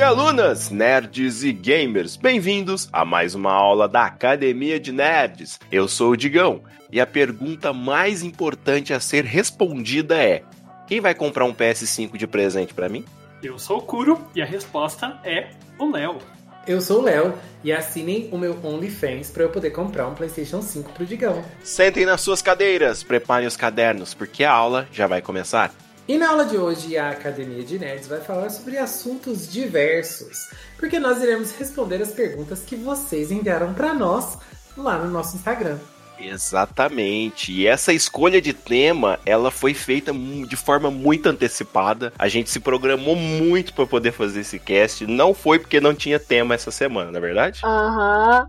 E alunas, nerds e gamers, bem-vindos a mais uma aula da Academia de Nerds. Eu sou o Digão e a pergunta mais importante a ser respondida é: quem vai comprar um PS5 de presente para mim? Eu sou o Kuro e a resposta é o Léo. Eu sou o Léo e assinem o meu OnlyFans para eu poder comprar um PlayStation 5 pro Digão. Sentem nas suas cadeiras, preparem os cadernos, porque a aula já vai começar. E na aula de hoje, a Academia de Nerds vai falar sobre assuntos diversos, porque nós iremos responder as perguntas que vocês enviaram para nós lá no nosso Instagram. Exatamente. E essa escolha de tema, ela foi feita de forma muito antecipada. A gente se programou muito para poder fazer esse cast. Não foi porque não tinha tema essa semana, não é verdade? Aham.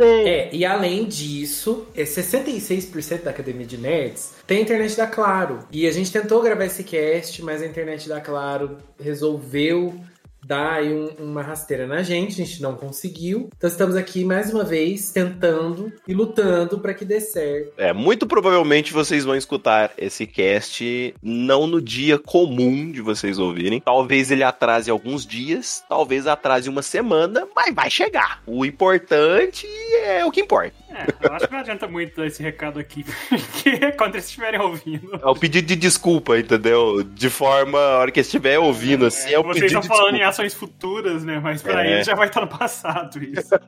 Sei. É, e além disso, é 66% da Academia de Nerds tem internet da Claro. E a gente tentou gravar esse cast, mas a internet da Claro resolveu dar aí um, uma rasteira na gente, a gente não conseguiu. Então estamos aqui mais uma vez tentando e lutando para que dê certo. É, muito provavelmente vocês vão escutar esse cast não no dia comum de vocês ouvirem. Talvez ele atrase alguns dias, talvez atrase uma semana, mas vai chegar. O importante é o que importa. É, eu acho que não adianta muito dar esse recado aqui, porque quando eles estiverem ouvindo. É o pedido de desculpa, entendeu? De forma, a hora que estiver ouvindo, assim, é, o Vocês pedido estão de falando desculpa. em ações futuras, né? Mas pra É. eles já vai estar no passado isso.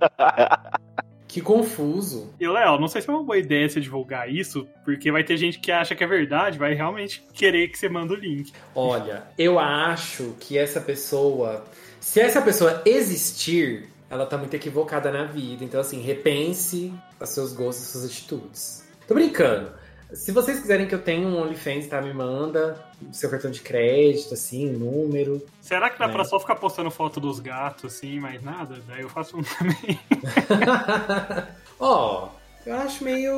Que confuso. E, Léo, não sei se é uma boa ideia você divulgar isso, porque vai ter gente que acha que é verdade, vai realmente querer que você manda o link. Olha, eu acho que essa pessoa, se essa pessoa existir, ela tá muito equivocada na vida. Então, assim, repense os seus gostos, suas atitudes. Tô brincando. Se vocês quiserem que eu tenha um OnlyFans, tá? Me manda o seu cartão de crédito, assim, o número. Será que dá É. pra só ficar postando foto dos gatos, assim, mais nada? Daí eu faço um também. Ó, eu acho meio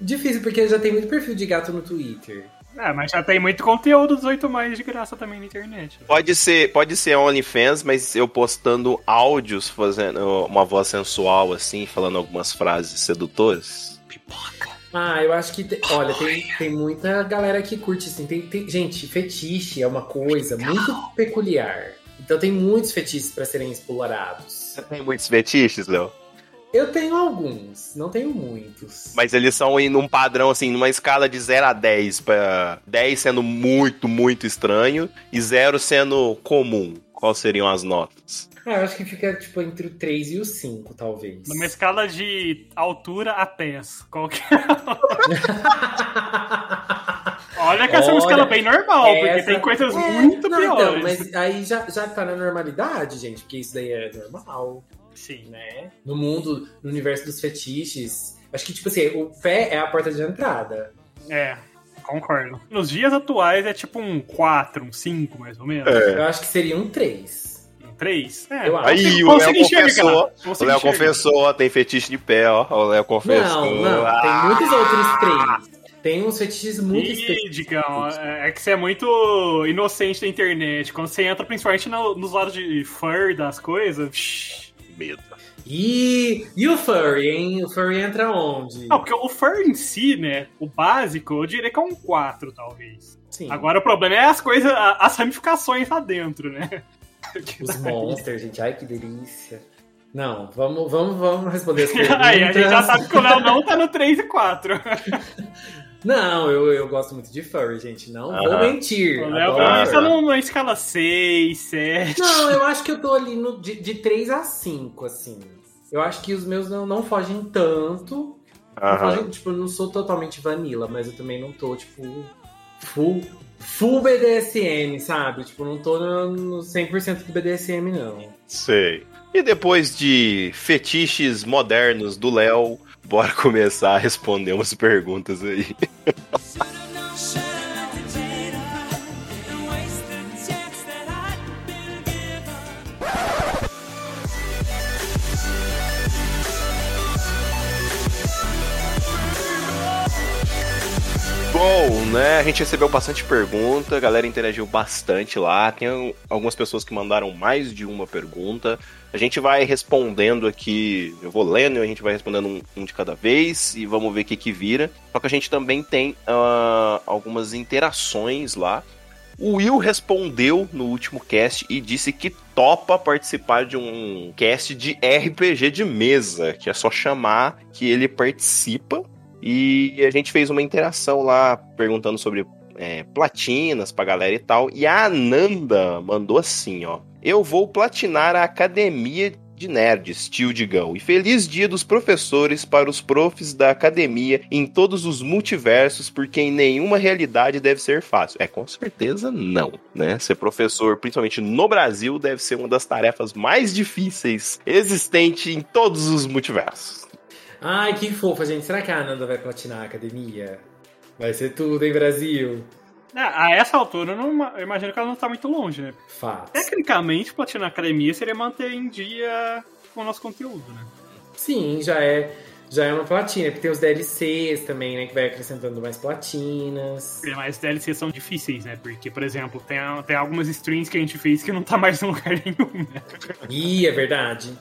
difícil, porque já tem muito perfil de gato no Twitter. É, mas já tem muito conteúdo 18 mais de graça também na internet. Pode ser, pode ser OnlyFans, mas eu postando áudios, fazendo uma voz sensual, assim, falando algumas frases sedutoras. Pipoca. Ah, eu acho que. te- olha, tem, tem muita galera que curte assim. Tem, tem- gente, fetiche é uma coisa muito peculiar. Então tem muitos fetiches pra serem explorados. Você tem muitos fetiches, Léo? Eu tenho alguns, não tenho muitos. Mas eles são em um padrão, assim, numa escala de 0 a 10, pra 10 sendo muito, muito estranho e 0 sendo comum. Quais seriam as notas? Ah, eu acho que fica tipo entre o 3 e o 5, talvez. Numa escala de altura a pés. Qual que é? Olha que essa é uma Olha, escala bem normal, porque Essa- tem coisas É, muito não, piores. Então, mas aí já, já tá na normalidade, gente, porque isso daí é normal, Sim. né? No mundo, no universo dos fetiches. Acho que, tipo assim, o pé é a porta de entrada. É, concordo. Nos dias atuais é tipo um 4, um 5, mais ou menos. É. Eu acho que seria um 3. Um 3. É, Eu acho. Aí, o Léo enxergar, confessou. O Léo confessou, ó, tem fetiche de pé, ó. O Léo confessou. Não, não, Ah, tem muitos outros 3. Tem uns fetiches muito Ih, específicos. Digão, é é que você é muito inocente da internet. Quando você entra principalmente no- nos lados de fur das coisas. psh. Medo. E, e o furry, hein? O furry entra onde? Não, porque o fur em si, né? O básico, eu diria que é um 4, talvez. Sim. Agora o problema é as coisas, as ramificações lá dentro, né? Os monsters, gente. Ai, que delícia. Não, vamos, vamos, vamos responder as perguntas. Aí a gente já sabe que o Léo não tá no 3 e 4. Não, eu, eu gosto muito de furry, gente. Não vou mentir. O Léo tá numa escala 6, 7. Não, eu acho que eu tô ali no, de, de 3 a 5, assim. Eu acho que os meus não, não fogem tanto. Não fogem, tipo, eu não sou totalmente vanilla, mas eu também não tô, tipo, full, full BDSM, sabe? Tipo, não tô no, no 100% do BDSM, não. Sei. E depois de fetiches modernos do Léo, bora começar a responder umas perguntas aí. Né? A gente recebeu bastante pergunta, a galera interagiu bastante lá. Tem algumas pessoas que mandaram mais de uma pergunta. A gente vai respondendo aqui, eu vou lendo e a gente vai respondendo um, um de cada vez e vamos ver o que que vira. Só que a gente também tem ah, algumas interações lá. O Will respondeu no último cast e disse que topa participar de um cast de RPG de mesa, que é só chamar que ele participa. E a gente fez uma interação lá perguntando sobre é, platinas pra galera e tal. E a Ananda mandou assim, ó. Eu vou platinar a academia de nerds, tio Digão. E feliz dia dos professores para os profs da academia em todos os multiversos, porque em nenhuma realidade deve ser fácil. É, com certeza não, né? Ser professor, principalmente no Brasil, deve ser uma das tarefas mais difíceis existente em todos os multiversos. Ai, que fofa, gente. Será que a Ananda vai platinar a academia? Vai ser tudo, hein, Brasil? É, a essa altura, eu, não, eu imagino que ela não tá muito longe, né? Fato. Tecnicamente, platinar a academia seria manter em dia com o nosso conteúdo, né? Sim, já é, já é uma platina, porque tem os DLCs também, né? Que vai acrescentando mais platinas. É, mas DLCs são difíceis, né? Porque, por exemplo, tem, tem algumas streams que a gente fez que não tá mais em lugar nenhum, né? Ih, é verdade.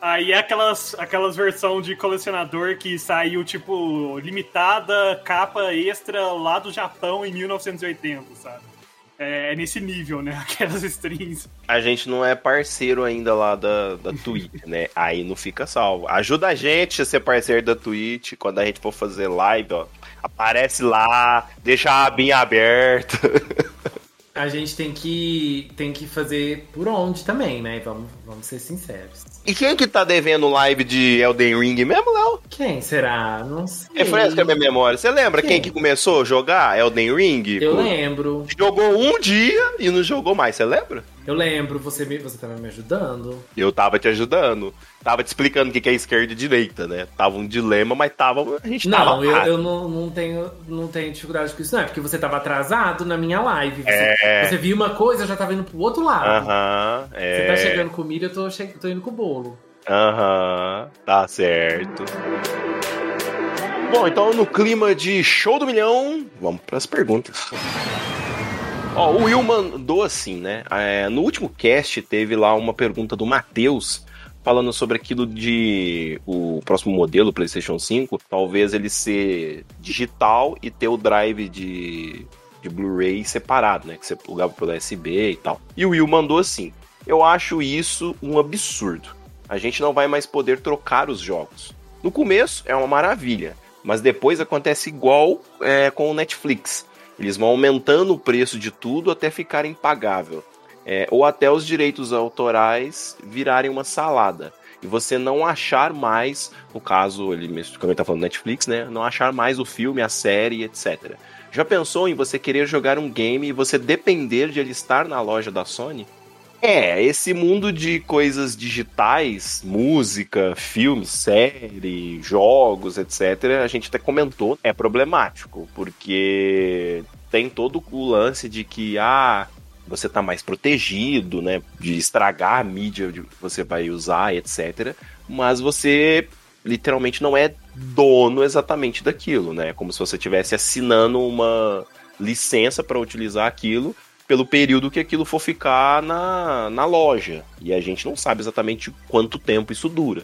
Aí é aquelas, aquelas versão de colecionador que saiu, tipo, limitada, capa extra lá do Japão em 1980, sabe? É, é nesse nível, né? Aquelas strings. A gente não é parceiro ainda lá da, da Twitch, né? Aí não fica salvo. Ajuda a gente a ser parceiro da Twitch quando a gente for fazer live, ó. Aparece lá, deixa a abinha aberta. A gente tem que, tem que fazer por onde também, né? Vamos, vamos ser sinceros. E quem que tá devendo live de Elden Ring mesmo, Léo? Quem será? Não sei. Refresca a minha memória. Você lembra quem? Quem? que começou a jogar Elden Ring? Eu lembro. Jogou um dia e não jogou mais, você lembra? Eu lembro, você, me, você tava me ajudando. Eu tava te ajudando. Tava te explicando o que é esquerda e direita, né? Tava um dilema, mas tava. A gente tava. Não, eu, lá. eu não, não, tenho, não tenho dificuldade com isso, não. É porque você tava atrasado na minha live. Você, É. você viu uma coisa, eu já tava indo pro outro lado. Aham, Você é. tá chegando com milho, eu tô, che- tô indo com o bolo. Aham, tá certo. Bom, então no clima de show do milhão, vamos pras perguntas. Ó, o Will mandou assim, né? É, no último cast teve lá uma pergunta do Matheus falando sobre aquilo de o próximo modelo PlayStation 5, talvez ele ser digital e ter o drive de, de Blu-ray separado, né? Que você plugava pelo USB e tal. E o Will mandou assim: Eu acho isso um absurdo. A gente não vai mais poder trocar os jogos. No começo é uma maravilha, mas depois acontece igual é, com o Netflix. Eles vão aumentando o preço de tudo até ficar impagável. É, ou até os direitos autorais virarem uma salada. E você não achar mais, no caso, ele mesmo, como ele tá falando Netflix, né? Não achar mais o filme, a série, etc. Já pensou em você querer jogar um game e você depender de ele estar na loja da Sony? É, esse mundo de coisas digitais, música, filmes, série, jogos, etc., a gente até comentou, é problemático, porque tem todo o lance de que, ah, você tá mais protegido, né, de estragar a mídia que você vai usar, etc., mas você literalmente não é dono exatamente daquilo, né, como se você estivesse assinando uma licença para utilizar aquilo pelo período que aquilo for ficar na, na loja. E a gente não sabe exatamente quanto tempo isso dura.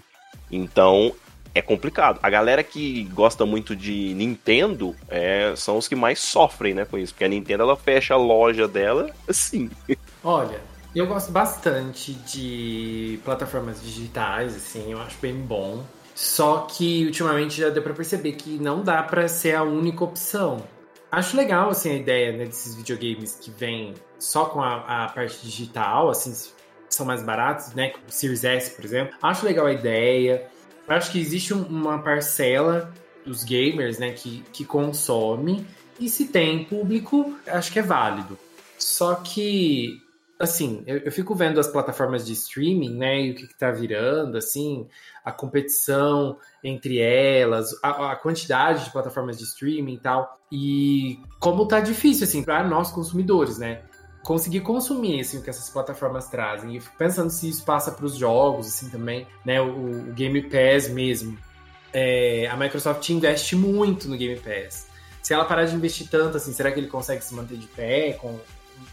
Então é complicado. A galera que gosta muito de Nintendo é, são os que mais sofrem né, com isso. Porque a Nintendo ela fecha a loja dela assim. Olha, eu gosto bastante de plataformas digitais, assim, eu acho bem bom. Só que ultimamente já deu pra perceber que não dá pra ser a única opção. Acho legal, assim, a ideia né, desses videogames que vêm só com a, a parte digital, assim, são mais baratos, né? O Series S, por exemplo. Acho legal a ideia. Acho que existe um- uma parcela dos gamers, né, que, que consome. E se tem público, acho que é válido. Só que, assim, eu, eu fico vendo as plataformas de streaming, né, e o que, que tá virando, assim, a competição entre elas, a, a quantidade de plataformas de streaming e tal. E como tá difícil, assim, para nós consumidores, né? Conseguir consumir assim, o que essas plataformas trazem. E fico pensando se isso passa para os jogos, assim, também, né? O, o Game Pass mesmo. É, a Microsoft investe muito no Game Pass. Se ela parar de investir tanto, assim, será que ele consegue se manter de pé com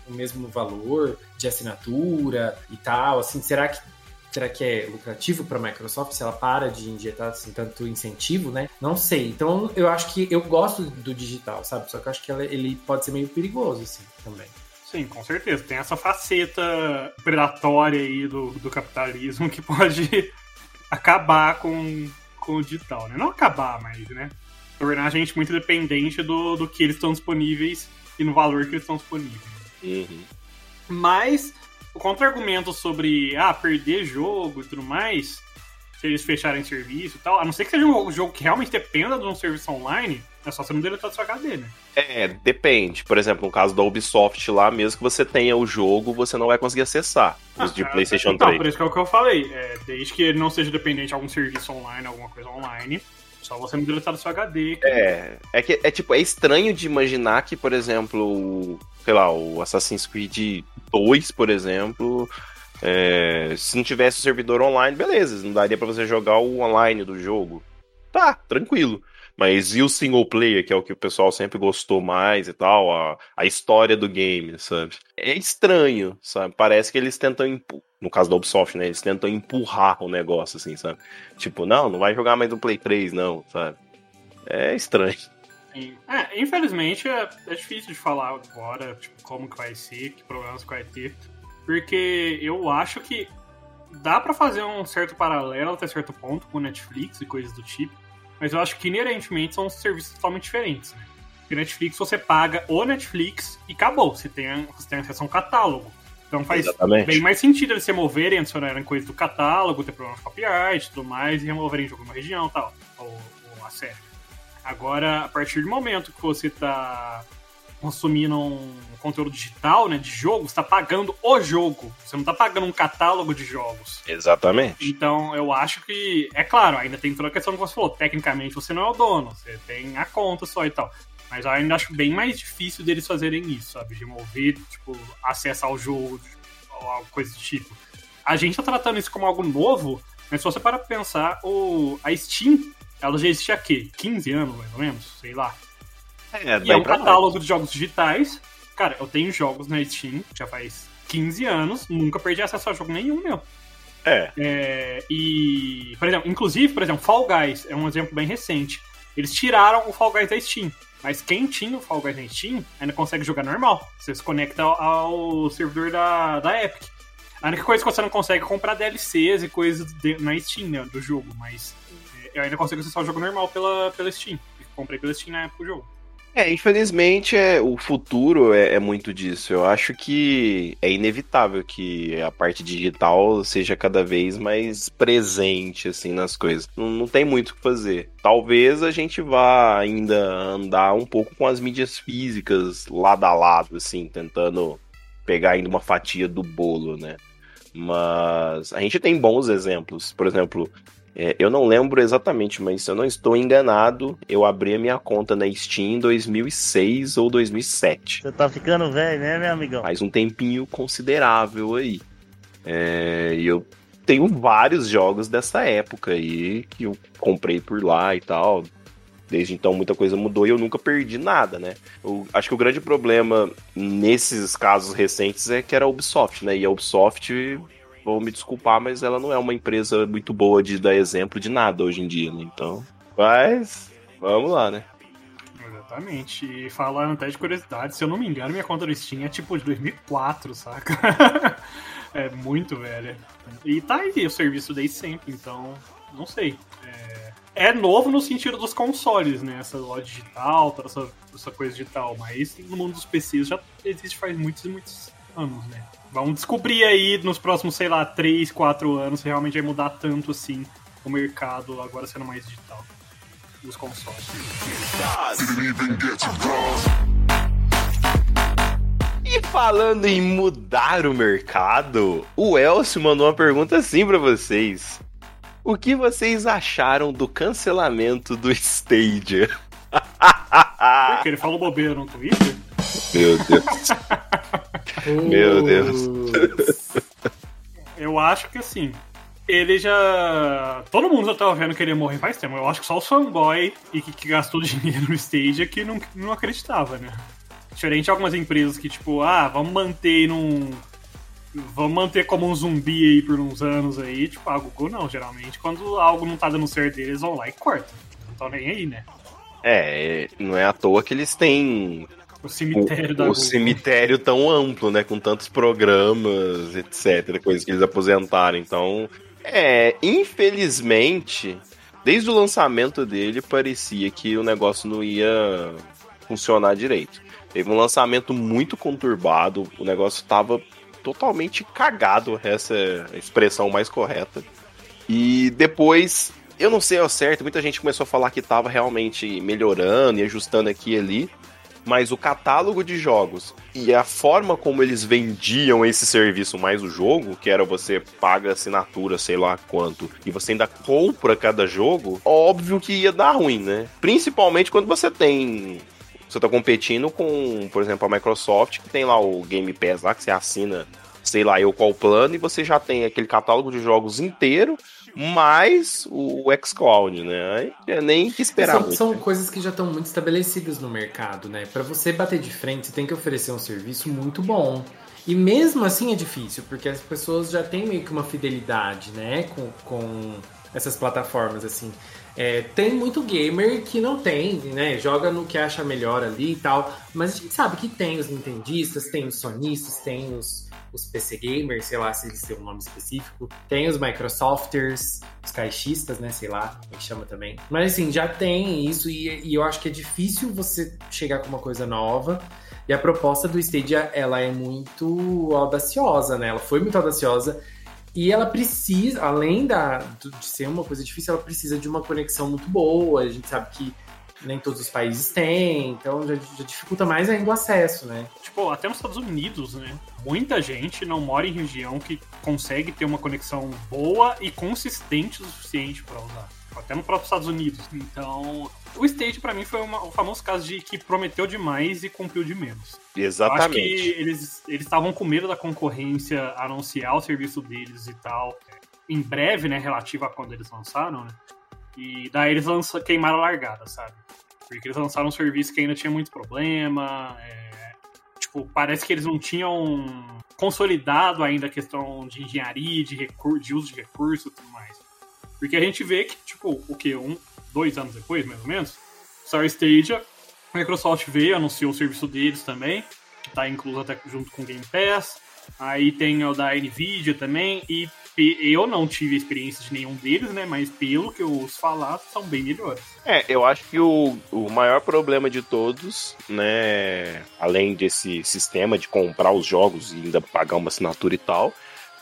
o mesmo valor de assinatura e tal? Assim, será que será que é lucrativo para a Microsoft se ela para de injetar assim, tanto incentivo, né? Não sei. Então eu acho que eu gosto do digital, sabe? Só que eu acho que ele pode ser meio perigoso assim também. Sim, com certeza. Tem essa faceta predatória aí do, do capitalismo que pode acabar com, com o digital, né? Não acabar, mas, né? Tornar a gente muito dependente do, do que eles estão disponíveis e no valor que eles estão disponíveis. Uhum. Mas o contra-argumento sobre ah, perder jogo e tudo mais, se eles fecharem serviço e tal, a não ser que seja um jogo que realmente dependa de um serviço online, é só você não deletar do seu HD, né? É, depende. Por exemplo, no caso da Ubisoft lá, mesmo que você tenha o jogo, você não vai conseguir acessar os Ah, de cara, PlayStation então, 3. por isso que é o que eu falei. É, desde que ele não seja dependente de algum serviço online, alguma coisa online, só você não deletar do seu HD. que- É, é que é tipo, é estranho de imaginar que, por exemplo, sei lá, o Assassin's Creed 2, por exemplo, é, se não tivesse o servidor online, beleza, não daria pra você jogar o online do jogo. Tá, tranquilo. Mas e o single player, que é o que o pessoal sempre gostou mais e tal, a, a história do game, sabe? É estranho, sabe? Parece que eles tentam, empu- no caso da Ubisoft, né? Eles tentam empurrar o negócio, assim, sabe? Tipo, não, não vai jogar mais no Play 3, não, sabe? É estranho. É, infelizmente é, é difícil de falar agora, tipo, como que vai ser, que problemas que vai ter. Porque eu acho que dá pra fazer um certo paralelo até certo ponto com Netflix e coisas do tipo. Mas eu acho que inerentemente são serviços totalmente diferentes, né? Porque Netflix você paga o Netflix e acabou. Você tem, você tem acesso a um catálogo. Então faz Exatamente. bem mais sentido eles se moverem, adicionarem coisas do catálogo, ter problemas de copyright e tudo mais, e removerem jogo na região e tal, ou, ou a série. Agora, a partir do momento que você tá consumindo um conteúdo digital, né, de jogo, você tá pagando o jogo. Você não tá pagando um catálogo de jogos. Exatamente. Então, eu acho que, é claro, ainda tem toda a questão que você falou. Tecnicamente, você não é o dono, você tem a conta só e tal. Mas eu ainda acho bem mais difícil deles fazerem isso, sabe? De mover, tipo, acesso ao jogo, ou coisa do tipo. A gente tá tratando isso como algo novo, mas se você para pensar, o, a Steam, ela já existe há quê? 15 anos, mais ou menos? Sei lá. É, E é um pra mais. catálogo de jogos digitais. Cara, eu tenho jogos na Steam, já faz 15 anos, nunca perdi acesso a jogo nenhum, meu. É, É, e, por exemplo, inclusive, por exemplo, Fall Guys é um exemplo bem recente. Eles tiraram o Fall Guys da Steam. Mas quem tinha o Fall Guys na Steam ainda consegue jogar normal. Você se conecta ao, ao servidor da, da Epic. A única coisa que você não consegue é comprar DLCs e coisas de- na Steam, né, do jogo. Mas é, eu ainda consigo acessar o jogo normal pela, pela Steam. Eu comprei pela Steam na época do jogo. É, infelizmente é, o futuro é, é muito disso. Eu acho que é inevitável que a parte digital seja cada vez mais presente assim nas coisas. Não, não tem muito o que fazer. Talvez a gente vá ainda andar um pouco com as mídias físicas lado a lado, assim, tentando pegar ainda uma fatia do bolo, né? Mas a gente tem bons exemplos. Por exemplo, é, eu não lembro exatamente, mas se eu não estou enganado, eu abri a minha conta na Steam em 2006 ou 2007. Você tá ficando velho, né, meu amigão? Faz um tempinho considerável aí. É, e eu tenho vários jogos dessa época aí que eu comprei por lá e tal. Desde então muita coisa mudou e eu nunca perdi nada, né? Eu acho que o grande problema nesses casos recentes é que era a Ubisoft, né? E a Ubisoft, vou me desculpar, mas ela não é uma empresa muito boa de dar exemplo de nada hoje em dia, né? Então, mas vamos lá, né? Exatamente. E falando até de curiosidade, se eu não me engano, minha conta do Steam é tipo de 2004, saca? é muito velha. E tá aí o serviço desde sempre, então não sei. É, é novo no sentido dos consoles, né? Essa loja digital, toda essa, essa coisa digital, mas no mundo dos PCs já existe faz muitos e muitos anos, né? Vamos descobrir aí nos próximos, sei lá, 3, 4 anos se realmente vai mudar tanto assim o mercado agora sendo mais digital dos consoles. E falando em mudar o mercado, o Elcio mandou uma pergunta assim pra vocês. O que vocês acharam do cancelamento do Stadia? Porque ele falou bobeira no Twitter. Meu Deus. Meu Deus. Eu acho que assim, ele já. Todo mundo já tava vendo que ele ia morrer faz tempo. Eu acho que só o fanboy e que, que gastou dinheiro no Stadia que não, não acreditava, né? Diferente de algumas empresas que, tipo, ah, vamos manter num. Vamos manter como um zumbi aí por uns anos aí. Tipo, a Google não, geralmente. Quando algo não tá dando certo eles vão lá e cortam. Não estão nem aí, né? É, não é à toa que eles têm O cemitério da o, o Google. cemitério tão amplo, né? Com tantos programas, etc. Coisas que eles aposentaram. Então, é, infelizmente, desde o lançamento dele, parecia que o negócio não ia funcionar direito. Teve um lançamento muito conturbado, o negócio tava totalmente cagado, essa é a expressão mais correta. E depois, eu não sei ao certo, muita gente começou a falar que tava realmente melhorando e ajustando aqui e ali mas o catálogo de jogos e a forma como eles vendiam esse serviço mais o jogo, que era você paga assinatura, sei lá quanto, e você ainda compra cada jogo, óbvio que ia dar ruim, né? Principalmente quando você tem você tá competindo com, por exemplo, a Microsoft, que tem lá o Game Pass lá, que você assina, sei lá, eu qual plano, e você já tem aquele catálogo de jogos inteiro, mais o xCloud, né? Aí é nem que esperar são, muito. são coisas que já estão muito estabelecidas no mercado, né? Para você bater de frente, você tem que oferecer um serviço muito bom. E mesmo assim é difícil, porque as pessoas já têm meio que uma fidelidade, né? Com, com essas plataformas, assim. É, tem muito gamer que não tem, né? Joga no que acha melhor ali e tal. Mas a gente sabe que tem os nintendistas, tem os sonistas, tem os, os PC gamers, sei lá se eles têm um nome específico. Tem os Microsofters, os caixistas, né? Sei lá, como é que chama também. Mas assim, já tem isso e, e eu acho que é difícil você chegar com uma coisa nova. E a proposta do Stadia, ela é muito audaciosa, né? Ela foi muito audaciosa. E ela precisa, além da, de ser uma coisa difícil, ela precisa de uma conexão muito boa. A gente sabe que nem todos os países têm, então já, já dificulta mais ainda o acesso, né? Tipo, até nos Estados Unidos, né? Muita gente não mora em região que consegue ter uma conexão boa e consistente o suficiente para usar. Até no próprio Estados Unidos. Então, o Stage para mim foi uma, o famoso caso de que prometeu demais e cumpriu de menos. Exatamente. Eu acho que eles eles estavam com medo da concorrência anunciar o serviço deles e tal. Em breve, né? Relativo a quando eles lançaram, né? E daí eles lançam, queimaram a largada, sabe? Porque eles lançaram um serviço que ainda tinha muito problema. É, tipo, parece que eles não tinham consolidado ainda a questão de engenharia, de, de uso de recurso e tudo mais. Porque a gente vê que, tipo, o que? Um, dois anos depois, mais ou menos, Star Stadia, a Microsoft veio, anunciou o serviço deles também, que tá incluso até junto com o Game Pass. Aí tem o da Nvidia também, e eu não tive experiência de nenhum deles, né? Mas pelo que eu ouço falar, são bem melhores. É, eu acho que o, o maior problema de todos, né? Além desse sistema de comprar os jogos e ainda pagar uma assinatura e tal,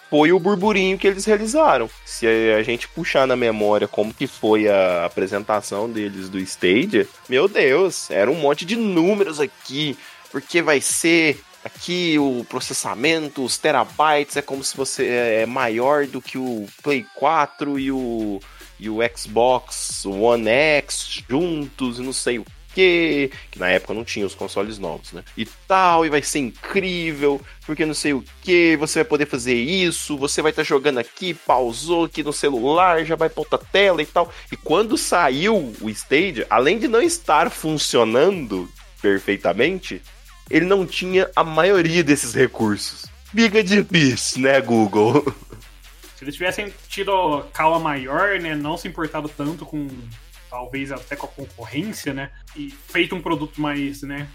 foi o burburinho que eles realizaram. Se a gente puxar na memória como que foi a apresentação deles do Stadia, meu Deus, era um monte de números aqui, porque vai ser aqui o processamento, os terabytes, é como se você é maior do que o Play 4 e o, e o Xbox One X juntos e não sei o que, que na época não tinha os consoles novos, né? E tal, e vai ser incrível, porque não sei o que, você vai poder fazer isso, você vai estar tá jogando aqui, pausou aqui no celular, já vai pra outra tela e tal. E quando saiu o Stadia, além de não estar funcionando perfeitamente, ele não tinha a maioria desses recursos. Biga de bis, né, Google? Se eles tivessem tido calma maior, né, não se importado tanto com talvez até com a concorrência, né, e feito um produto mais, né,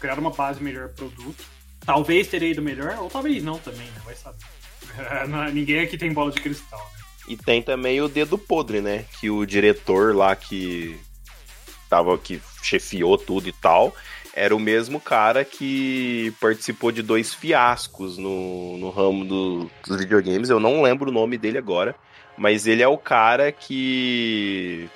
criado uma base melhor produto, talvez teria ido melhor, ou talvez não também, né, vai saber. Ninguém aqui tem bola de cristal, né? E tem também o dedo podre, né, que o diretor lá que tava que chefiou tudo e tal, era o mesmo cara que participou de dois fiascos no, no ramo do, dos videogames. Eu não lembro o nome dele agora, mas ele é o cara que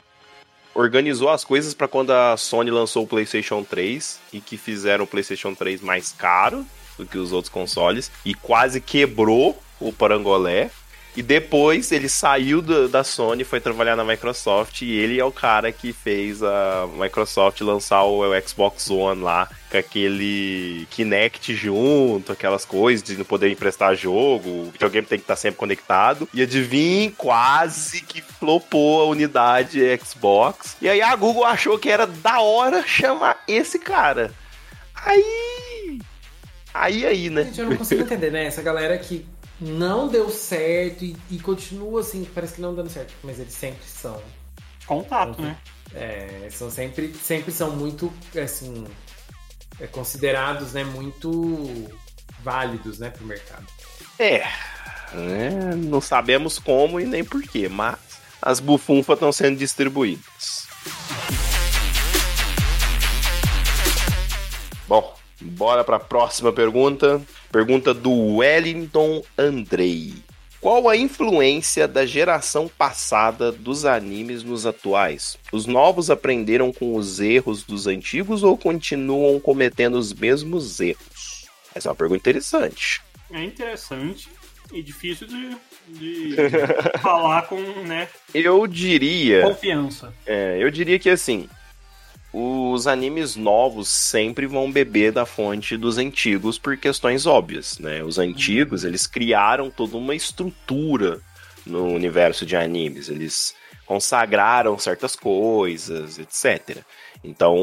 organizou as coisas para quando a Sony lançou o PlayStation 3 e que fizeram o PlayStation 3 mais caro do que os outros consoles e quase quebrou o Parangolé. E depois ele saiu do, da Sony, foi trabalhar na Microsoft e ele é o cara que fez a Microsoft lançar o, o Xbox One lá com aquele Kinect junto, aquelas coisas de não poder emprestar jogo, o videogame tem que estar sempre conectado. E adivinha, quase que flopou a unidade Xbox. E aí a Google achou que era da hora chamar esse cara. Aí. Aí, aí, né? Gente, eu não consigo entender, né? Essa galera que não deu certo e, e, continua assim, parece que não dando certo, mas eles sempre são. Contato, né? É, são sempre, sempre são muito, assim, é, considerados né, muito válidos né, para o mercado. É, é, não sabemos como e nem porquê, mas as bufunfas estão sendo distribuídas. Bom, bora para a próxima pergunta. Pergunta do Wellington Andrei. Qual a influência da geração passada dos animes nos atuais? Os novos aprenderam com os erros dos antigos ou continuam cometendo os mesmos erros? Essa é uma pergunta interessante. É interessante e difícil de, de falar com, né? Eu diria. Confiança. É, eu diria que assim, os animes novos sempre vão beber da fonte dos antigos por questões óbvias, né? Os antigos, eles criaram toda uma estrutura no universo de animes, eles consagraram certas coisas, etc. Então,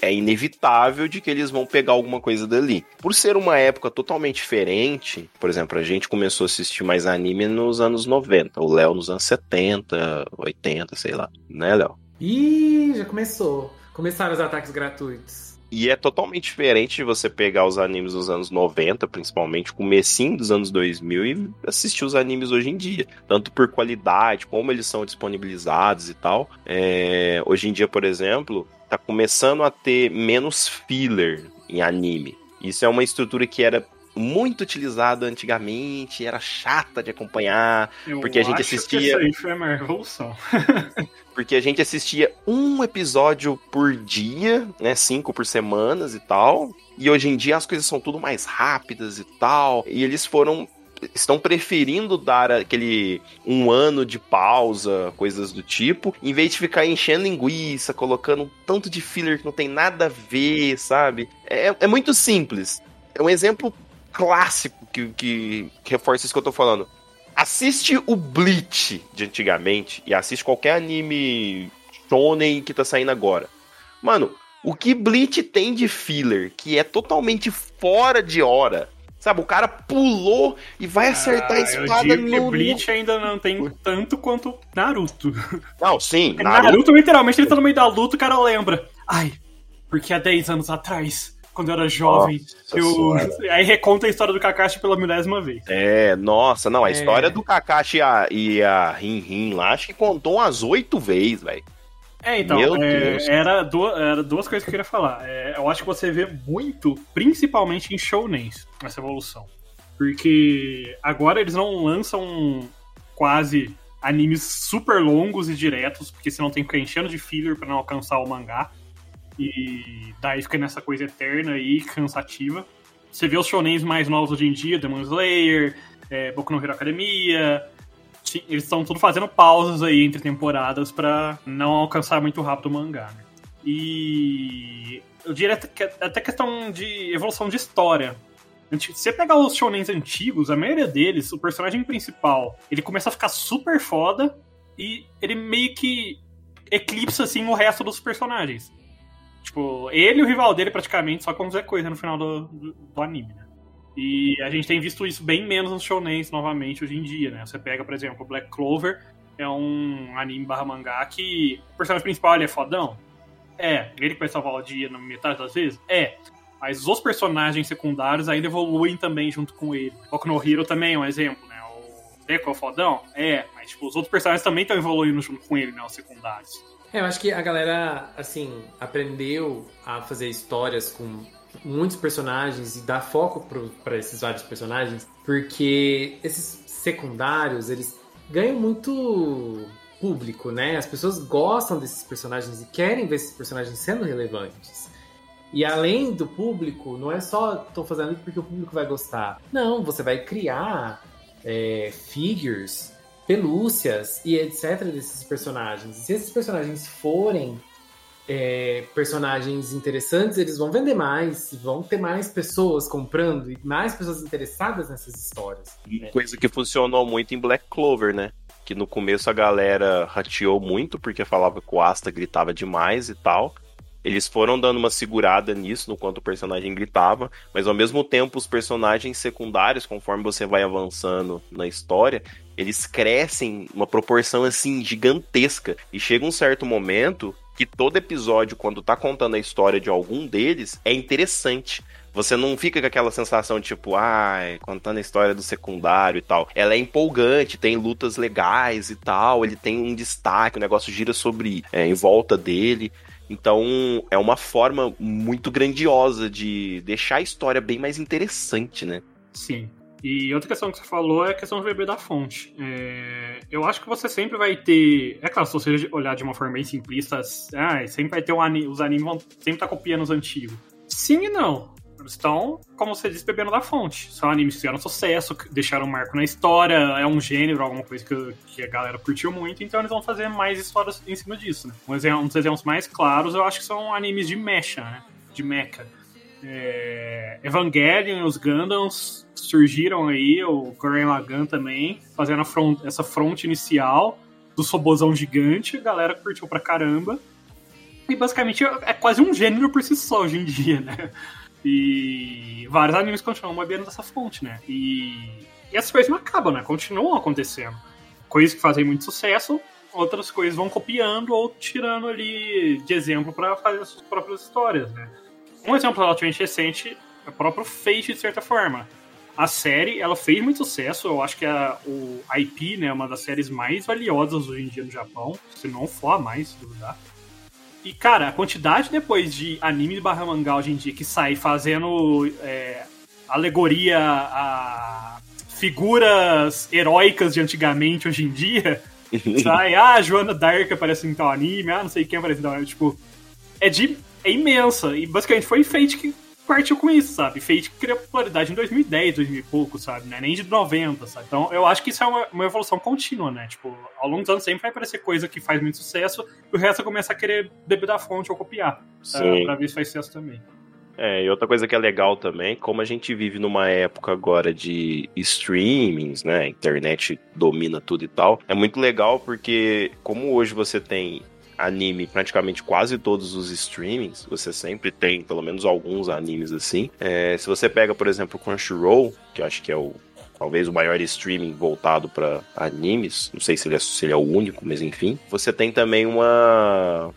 é inevitável de que eles vão pegar alguma coisa dali. Por ser uma época totalmente diferente, por exemplo, a gente começou a assistir mais anime nos anos 90, o Léo nos anos 70, 80, sei lá, né, Léo? Ih, já começou. Começaram os ataques gratuitos. E é totalmente diferente de você pegar os animes dos anos 90, principalmente, comecinho dos anos 2000 e assistir os animes hoje em dia. Tanto por qualidade, como eles são disponibilizados e tal. É... Hoje em dia, por exemplo, tá começando a ter menos filler em anime. Isso é uma estrutura que era muito utilizada antigamente, era chata de acompanhar, Eu porque a gente acho assistia. Que isso aí foi uma revolução. porque a gente assistia um episódio por dia, né? Cinco por semanas e tal. E hoje em dia as coisas são tudo mais rápidas e tal. E eles foram. Estão preferindo dar aquele um ano de pausa, coisas do tipo, em vez de ficar enchendo linguiça, colocando um tanto de filler que não tem nada a ver, sabe? É, é muito simples. É um exemplo clássico que, que, que reforça isso que eu tô falando. Assiste o Bleach de antigamente e assiste qualquer anime shonen que tá saindo agora. Mano, o que Bleach tem de filler que é totalmente fora de hora. Sabe, o cara pulou e vai acertar a espada eu digo que no. Bleach ainda não tem tanto quanto Naruto. Não, sim, Naruto, Naruto. literalmente, ele tá no meio da luta, o cara lembra. Ai, porque há 10 anos atrás, quando eu era jovem, Nossa eu. Senhora. Aí reconta a história do Kakashi pela milésima vez. É, nossa, não, a É. história do Kakashi e a, e a Rin Rin lá, acho que contou umas oito vezes, velho. É, então, é, era, du- era duas coisas que eu queria falar. É, eu acho que você vê muito, principalmente em shounens, essa evolução. Porque agora eles não lançam quase animes super longos e diretos, porque senão tem que ficar enchendo de filler pra não alcançar o mangá. E daí fica nessa coisa eterna e cansativa. Você vê os shounens mais novos hoje em dia, Demon Slayer, é, Boku no Hero Academia, eles estão tudo fazendo pausas aí entre temporadas pra não alcançar muito rápido o mangá. né? E eu diria até que- até questão de evolução de história. Se você pegar os shonens antigos, a maioria deles, o personagem principal, ele começa a ficar super foda e ele meio que eclipsa assim o resto dos personagens. Tipo, ele e o rival dele praticamente só como Zé Coisa no final do, do, do anime, né? E a gente tem visto isso bem menos nos shonens novamente hoje em dia, né? Você pega, por exemplo, Black Clover, é um anime barra mangá que o personagem principal ele é fodão? É. Ele que vai salvar o dia na metade das vezes? É. Mas os personagens secundários ainda evoluem também junto com ele. Boku no Hero também é um exemplo, né? O Deco é o fodão? É. Mas, tipo, os outros personagens também estão evoluindo junto com ele, né? Os secundários. É, eu acho que a galera, assim, aprendeu a fazer histórias com muitos personagens e dar foco para esses vários personagens, porque esses secundários, eles ganham muito público, né? As pessoas gostam desses personagens e querem ver esses personagens sendo relevantes. E além do público, não é só tô fazendo isso porque o público vai gostar. Não, você vai criar é, figures, pelúcias e etc. desses personagens. Se esses personagens forem é, personagens interessantes, eles vão vender mais, vão ter mais pessoas comprando e mais pessoas interessadas nessas histórias. né? Coisa que funcionou muito em Black Clover, né? Que no começo a galera rateou muito porque falava que o Asta gritava demais e tal. Eles foram dando uma segurada nisso no quanto o personagem gritava, mas ao mesmo tempo os personagens secundários, conforme você vai avançando na história, eles crescem uma proporção assim gigantesca e chega um certo momento que todo episódio, quando tá contando a história de algum deles, é interessante. Você não fica com aquela sensação tipo, ai, contando a história do secundário e tal. Ela é empolgante, tem lutas legais e tal, ele tem um destaque, o negócio gira sobre, é, em volta dele. Então, é uma forma muito grandiosa de deixar a história bem mais interessante, né? Sim. E outra questão que você falou é a questão do beber da fonte. É, eu acho que você sempre vai ter. É claro, se você olhar de uma forma bem simplista, ah, sempre vai ter um anime, os animes vão sempre estar tá copiando os antigos. Sim e não estão, como você disse, bebendo da fonte. São animes que fizeram sucesso, deixaram um marco na história, é um gênero, alguma coisa que, que, a galera curtiu muito, então eles vão fazer mais histórias em cima disso, né? Um, exemplo, um dos exemplos mais claros, eu acho que são animes de mecha, né? De mecha. É... Evangelion os Gundams surgiram aí, o Gurren Lagann também, fazendo front, essa fronte inicial do sobozão gigante, a galera curtiu pra caramba. E basicamente é quase um gênero por si só hoje em dia, né? E vários animes continuam bebendo dessa fonte, né? E, e essas coisas não acabam, né? Continuam acontecendo. Coisas que fazem muito sucesso, outras coisas vão copiando ou tirando ali de exemplo para fazer as suas próprias histórias, né? Um exemplo relativamente recente é o próprio Fate, de certa forma. A série, ela fez muito sucesso, eu acho que a, o IP, né, é uma das séries mais valiosas hoje em dia no Japão, se não for a mais, se duvidar. E, cara, a quantidade depois de anime barra mangá hoje em dia que sai fazendo é, alegoria a figuras heróicas de antigamente hoje em dia. sai, ah, Joana Dark aparece em tal anime, ah, não sei quem aparece em tal anime. Tipo, é, de, é imensa. E basicamente foi Fate que partiu com isso, sabe? Fate criou popularidade em 2010, 2000 e pouco, sabe? Não é nem de 90, sabe? Então eu acho que isso é uma, uma, evolução contínua, né? Tipo, ao longo dos anos sempre vai aparecer coisa que faz muito sucesso e o resto começa a querer beber da fonte ou copiar. Sim. Pra ver se faz sucesso também. É, e outra coisa que é legal também, como a gente vive numa época agora de streamings, né? A internet domina tudo e tal. É muito legal porque, como hoje você tem anime praticamente quase todos os streamings, você sempre tem pelo menos alguns animes assim. É, se você pega, por exemplo, Crunchyroll, que eu acho que é o talvez o maior streaming voltado para animes, não sei se ele, é, se ele é o único, mas enfim, você tem também uma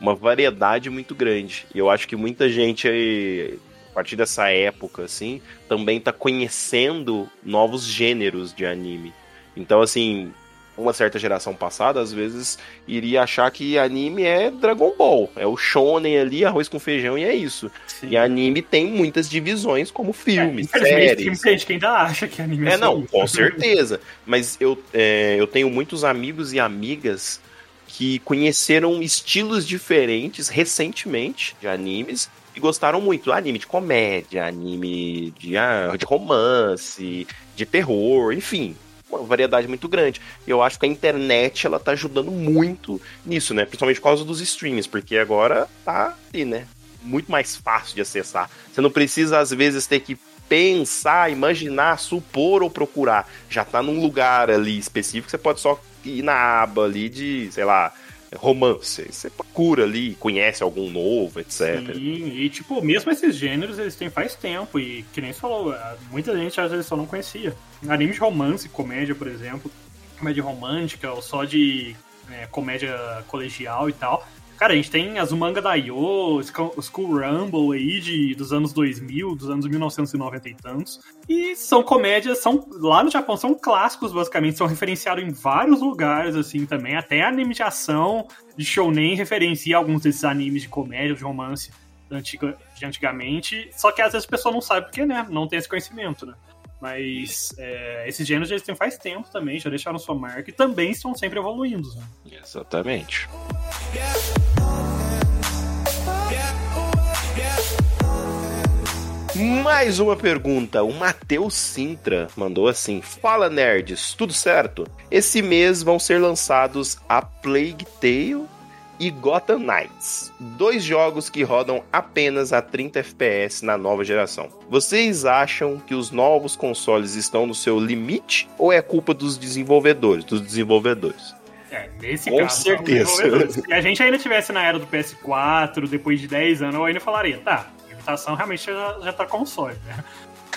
uma variedade muito grande. E eu acho que muita gente a partir dessa época assim, também tá conhecendo novos gêneros de anime. Então assim, uma certa geração passada, às vezes, iria achar que anime é Dragon Ball. É o shonen ali, arroz com feijão, e é isso. Sim. E anime tem muitas divisões, como filmes, é, séries. Tem gente que ainda acha que anime é É, não, com certeza. Mas eu, é, eu tenho muitos amigos e amigas que conheceram estilos diferentes recentemente de animes e gostaram muito. Anime de comédia, anime de, ah, de romance, de terror, enfim variedade muito grande. E eu acho que a internet ela tá ajudando muito nisso, né? Principalmente por causa dos streams, porque agora tá ali, né? Muito mais fácil de acessar. Você não precisa, às vezes, ter que pensar, imaginar, supor ou procurar. Já tá num lugar ali específico, você pode só ir na aba ali de, sei lá, romance. Você procura ali, conhece algum novo, etc. Sim, e tipo, mesmo esses gêneros eles têm faz tempo, e que nem você falou, muita gente às vezes só não conhecia. Anime de romance, comédia, por exemplo, comédia romântica, ou só de é, comédia colegial e tal. Cara, a gente tem as manga da Yo, School Rumble aí de, dos anos 2000, dos anos 1990 e tantos. E são comédias, são lá no Japão são clássicos basicamente, são referenciados em vários lugares assim também, até anime de ação de shounen referencia alguns desses animes de comédia, de romance de antigamente, só que às vezes a pessoa não sabe porque, né, não tem esse conhecimento, né. Mas é, esses gêneros eles têm faz tempo também, já deixaram sua marca e também estão sempre evoluindo. Né? Exatamente. Mais uma pergunta. O Matheus Sintra mandou assim: Fala nerds, tudo certo? Esse mês vão ser lançados a Plague Tale e Gotham Knights, dois jogos que rodam apenas a 30 FPS na nova geração. Vocês acham que os novos consoles estão no seu limite ou é culpa dos desenvolvedores, dos desenvolvedores? É, nesse Com caso, certeza. Se a gente ainda tivesse na era do PS4, depois de 10 anos, eu ainda falaria, tá, a limitação realmente já, já tá console, né?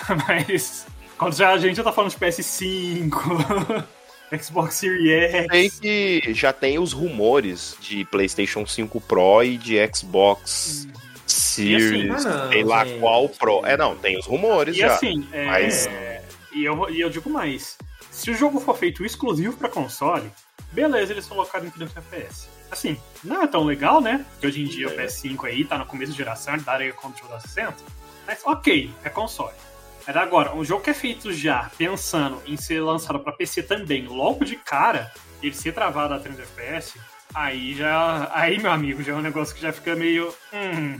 Mas quando já, a gente já tá falando de PS5, Xbox Series X. Sei que já tem os rumores de PlayStation 5 Pro e de Xbox Series, assim, ah, não, sei lá gente. qual Pro. É, não, tem os rumores E já. assim, é, mas- e, eu, e eu digo mais: se o jogo for feito exclusivo pra console, beleza, eles colocaram em 30 FPS. Assim, não é tão legal, né? Porque hoje em dia o É. PS5 aí tá no começo de geração, ele daria controle a 60. Mas ok, é console. Mas agora, um jogo que é feito já pensando em ser lançado pra PC também, logo de cara, ele ser travado a 30 FPS, aí já. Aí, meu amigo, já é um negócio que já fica meio. Hum.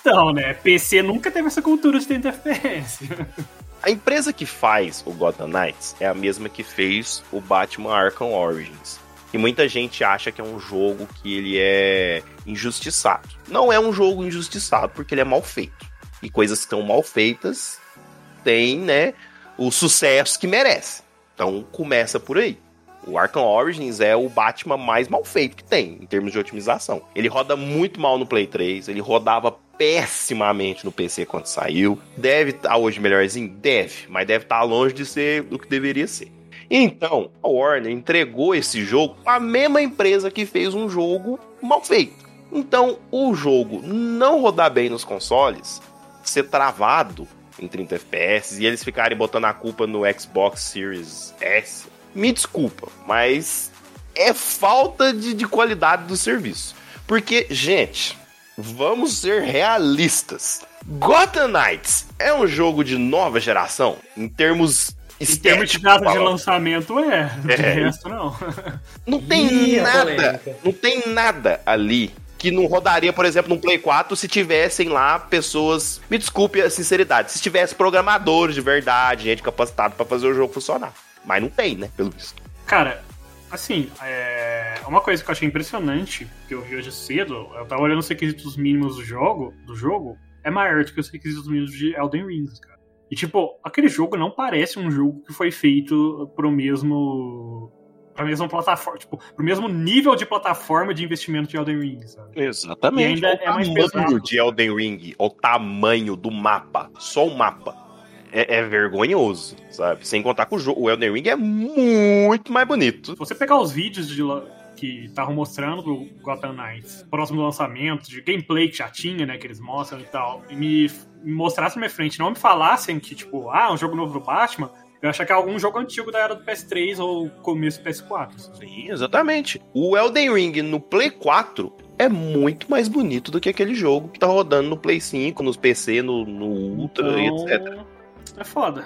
Então, né? PC nunca teve essa cultura de 30 FPS. A empresa que faz o Gotham Knights é a mesma que fez o Batman Arkham Origins. E muita gente acha que é um jogo que ele é injustiçado. Não é um jogo injustiçado, porque ele é mal feito. E coisas que mal feitas têm, né, o sucesso que merece. Então começa por aí. O Arkham Origins é o Batman mais mal feito que tem, em termos de otimização. Ele roda muito mal no Play 3, ele rodava pessimamente no PC quando saiu. Deve estar hoje melhorzinho? Deve, mas deve estar longe de ser o que deveria ser. Então, a Warner entregou esse jogo à mesma empresa que fez um jogo mal feito. Então, o jogo não rodar bem nos consoles, ser travado em 30 FPS e eles ficarem botando a culpa no Xbox Series S, me desculpa, mas é falta de, de qualidade do serviço. Porque, gente, vamos ser realistas. Gotham Knights é um jogo de nova geração em termos Em termos de data de lançamento, é. De É. resto, não. Não tem nada, polêmica. não tem nada ali que não rodaria, por exemplo, num Play 4 se tivessem lá pessoas, me desculpe a sinceridade, se tivesse programadores de verdade, gente capacitada pra fazer o jogo funcionar. Mas não tem, né, pelo visto. Cara, assim, é... uma coisa que eu achei impressionante, que eu vi hoje cedo, eu tava olhando os requisitos mínimos do jogo, do jogo, é maior do que os requisitos mínimos de Elden Ring, cara. E tipo, aquele jogo não parece um jogo que foi feito pro mesmo. Pra mesma plataforma, tipo, pro mesmo nível de plataforma de investimento de Elden Ring, sabe? Exatamente. E ainda Olha é mais o tamanho pesado. de Elden Ring, o tamanho do mapa, só o mapa. É, é vergonhoso, sabe? Sem contar que o, jogo, o Elden Ring é muito mais bonito. Se você pegar os vídeos de que estavam mostrando do Gotham Knights, próximo do lançamento, de gameplay que já tinha, né, que eles mostram e tal, e me, me mostrassem na minha frente, não me falassem que, tipo, ah, um jogo novo do Batman, eu achar que é algum jogo antigo da era do PS3 ou começo do PS4. sabe? Sim, exatamente. O Elden Ring no Play 4 é muito mais bonito do que aquele jogo que tá rodando no Play 5, nos PC, no, no Ultra e etc. Então, é foda.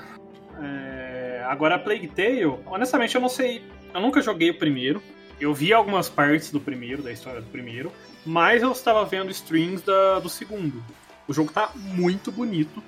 É, Agora, a Plague Tale, honestamente, eu não sei. Eu nunca joguei o primeiro. Eu vi algumas partes do primeiro, da história do primeiro. Mas eu estava vendo streams da- do segundo. O jogo tá muito bonito.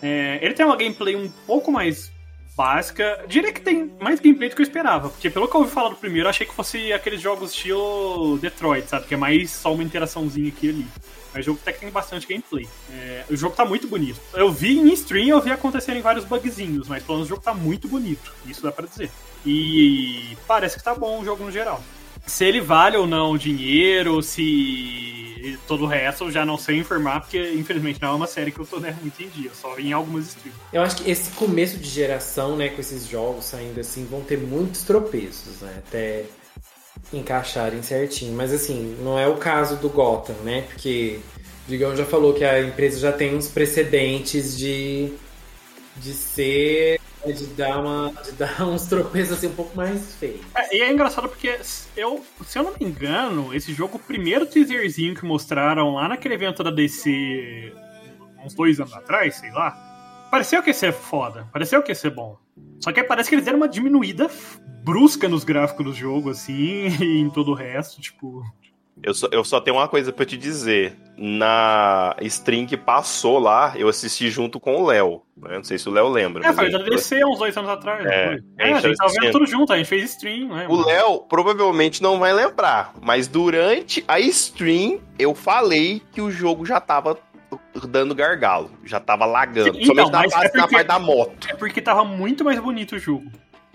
É, ele tem uma gameplay um pouco mais básica. Diria que tem mais gameplay do que eu esperava. Porque pelo que eu ouvi falar do primeiro, eu achei que fosse aqueles jogos estilo Detroit, sabe? Que é mais só uma interaçãozinha aqui e ali. Mas o jogo até que tem bastante gameplay. É, o jogo tá muito bonito. Eu vi em stream, eu vi acontecerem vários bugzinhos, mas pelo menos o jogo tá muito bonito. Isso dá pra dizer. E parece que tá bom o jogo no geral. Se ele vale ou não o dinheiro, se todo o resto, eu já não sei informar, porque infelizmente não é uma série que eu tô né, muito em dia. Só em algumas streams. Eu acho que esse começo de geração, né, com esses jogos saindo assim, vão ter muitos tropeços, né? Até encaixarem certinho. Mas assim, não é o caso do Gotham, né? Porque Digão já falou que a empresa já tem uns precedentes de, de ser. De dar, uma, de dar uns tropeços assim um pouco mais feios. É, e é engraçado porque, eu, se eu não me engano, esse jogo, o primeiro teaserzinho que mostraram lá naquele evento da DC uns dois anos atrás, sei lá, pareceu que ia ser foda, pareceu que ia ser bom. Só que parece que eles deram uma diminuída brusca nos gráficos do jogo, assim, e em todo o resto, tipo. Eu só, eu só tenho uma coisa pra te dizer. Na stream que passou lá, eu assisti junto com o Léo. Eu não sei se o Léo lembra. É, mas foi da DC uns dois anos atrás. É, foi? a é, gente a gente tava vendo tudo junto, a gente fez stream, né? O Léo provavelmente não vai lembrar, mas durante a stream eu falei que o jogo já tava dando gargalo, já tava lagando. Então, somente na, parte, é na porque- parte da moto. É porque tava muito mais bonito o jogo.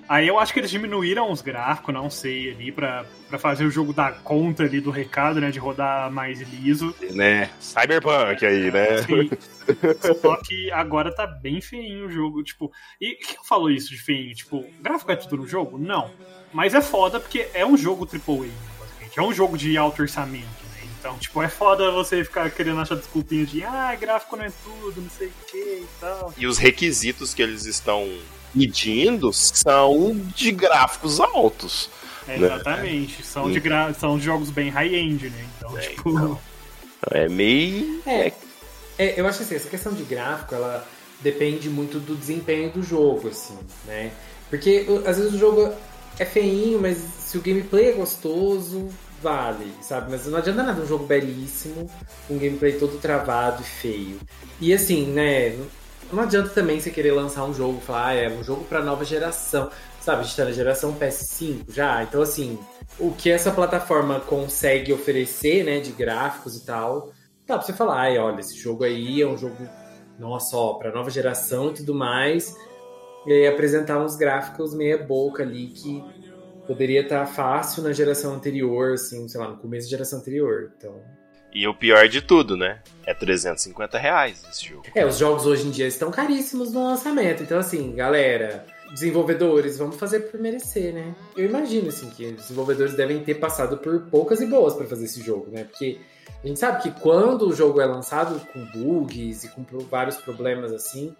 Aí eu acho que eles diminuíram os gráficos, não sei, ali, pra, pra fazer o jogo dar conta ali do recado, né? De rodar mais liso. Né? Cyberpunk aí, né? Sim. Só que agora tá bem feinho o jogo, tipo. E quem falou isso de feinho? Tipo, gráfico é tudo no jogo? Não. Mas é foda porque é um jogo AAA, basicamente. É um jogo de alto orçamento, né? Então, tipo, é foda você ficar querendo achar desculpinha de ah, gráfico não é tudo, não sei o que e tal. E os requisitos que eles estão pedindo são de gráficos altos. É, Né? exatamente. São, de gra... são de jogos bem high-end, né? Então, É, tipo. então. É meio. É, é, eu acho assim, essa questão de gráfico, ela depende muito do desempenho do jogo, assim, né? Porque às vezes o jogo é feinho, mas se o gameplay é gostoso, vale, sabe? Mas não adianta nada um jogo belíssimo, com um gameplay todo travado e feio. E assim, né? Não adianta também você querer lançar um jogo falar, ah, é um jogo pra nova geração. Sabe, a gente tá na geração PS5 já, então assim, o que essa plataforma consegue oferecer, né, de gráficos e tal, dá pra você falar, ai, olha, esse jogo aí é um jogo, nossa, ó, pra nova geração e tudo mais, e aí apresentar uns gráficos meia boca ali que poderia estar fácil na geração anterior, assim, sei lá, no começo da geração anterior, então... E o pior de tudo, né? É 350 reais esse jogo. É, os jogos hoje em dia estão caríssimos no lançamento, então assim, galera, desenvolvedores, vamos fazer por merecer, né? Eu imagino, assim, que os desenvolvedores devem ter passado por poucas e boas para fazer esse jogo, né? Porque a gente sabe que quando o jogo é lançado com bugs e com vários problemas assim,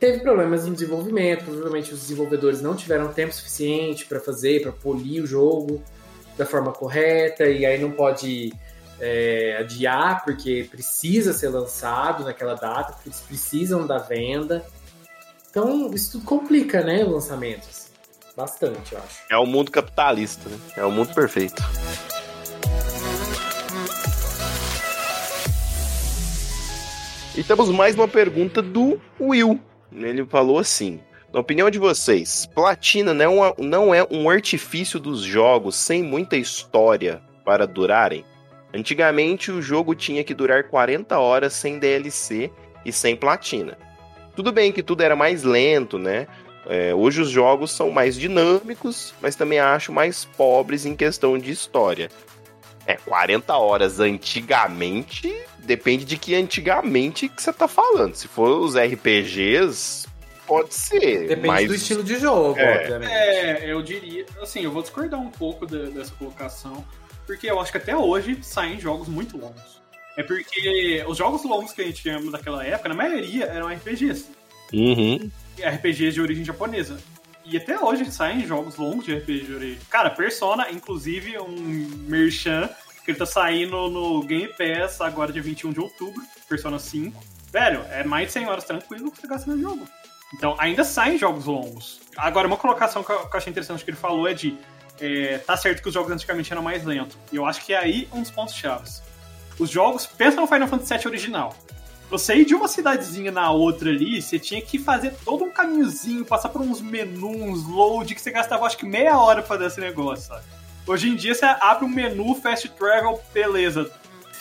teve problemas no desenvolvimento, provavelmente os desenvolvedores não tiveram tempo suficiente para fazer, para polir o jogo da forma correta, e aí não pode é, adiar porque precisa ser lançado naquela data, porque eles precisam da venda. Então, isso tudo complica, né, o lançamento. assim. Bastante, eu acho. É o mundo capitalista, né? É o mundo perfeito. E temos mais uma pergunta do Will. Ele falou assim: Na opinião de vocês, platina não é, não é um artifício dos jogos sem muita história para durarem? Antigamente o jogo tinha que durar 40 horas sem DLC e sem platina. Tudo bem que tudo era mais lento, né? É, hoje os jogos são mais dinâmicos, mas também acho mais pobres em questão de história. É, 40 horas antigamente, depende de que antigamente que você tá falando. Se for os RPGs, pode ser. Depende mas... do estilo de jogo, É. obviamente. É, eu diria. Assim, eu vou discordar um pouco de- dessa colocação, porque eu acho que até hoje saem jogos muito longos. É porque os jogos longos que a gente tinha naquela época, na maioria, eram RPGs. Uhum. RPGs de origem japonesa. E até hoje saem jogos longos de RPG de origem. Cara, Persona, inclusive, um merchan que ele tá saindo no Game Pass agora, dia 21 de outubro, Persona 5. Velho, é mais de 100 horas tranquilo que você gasta no jogo. Então, ainda saem jogos longos. Agora, uma colocação que eu achei interessante que ele falou é de. É, tá certo que os jogos antigamente eram mais lentos. E eu acho que é aí um dos pontos chaves. Os jogos, pensa no Final Fantasy VII original. Você ir de uma cidadezinha na outra ali, você tinha que fazer todo um caminhozinho, passar por uns menus, load, que você gastava acho que meia hora pra fazer esse negócio, sabe? Hoje em dia você abre um menu, fast travel, beleza.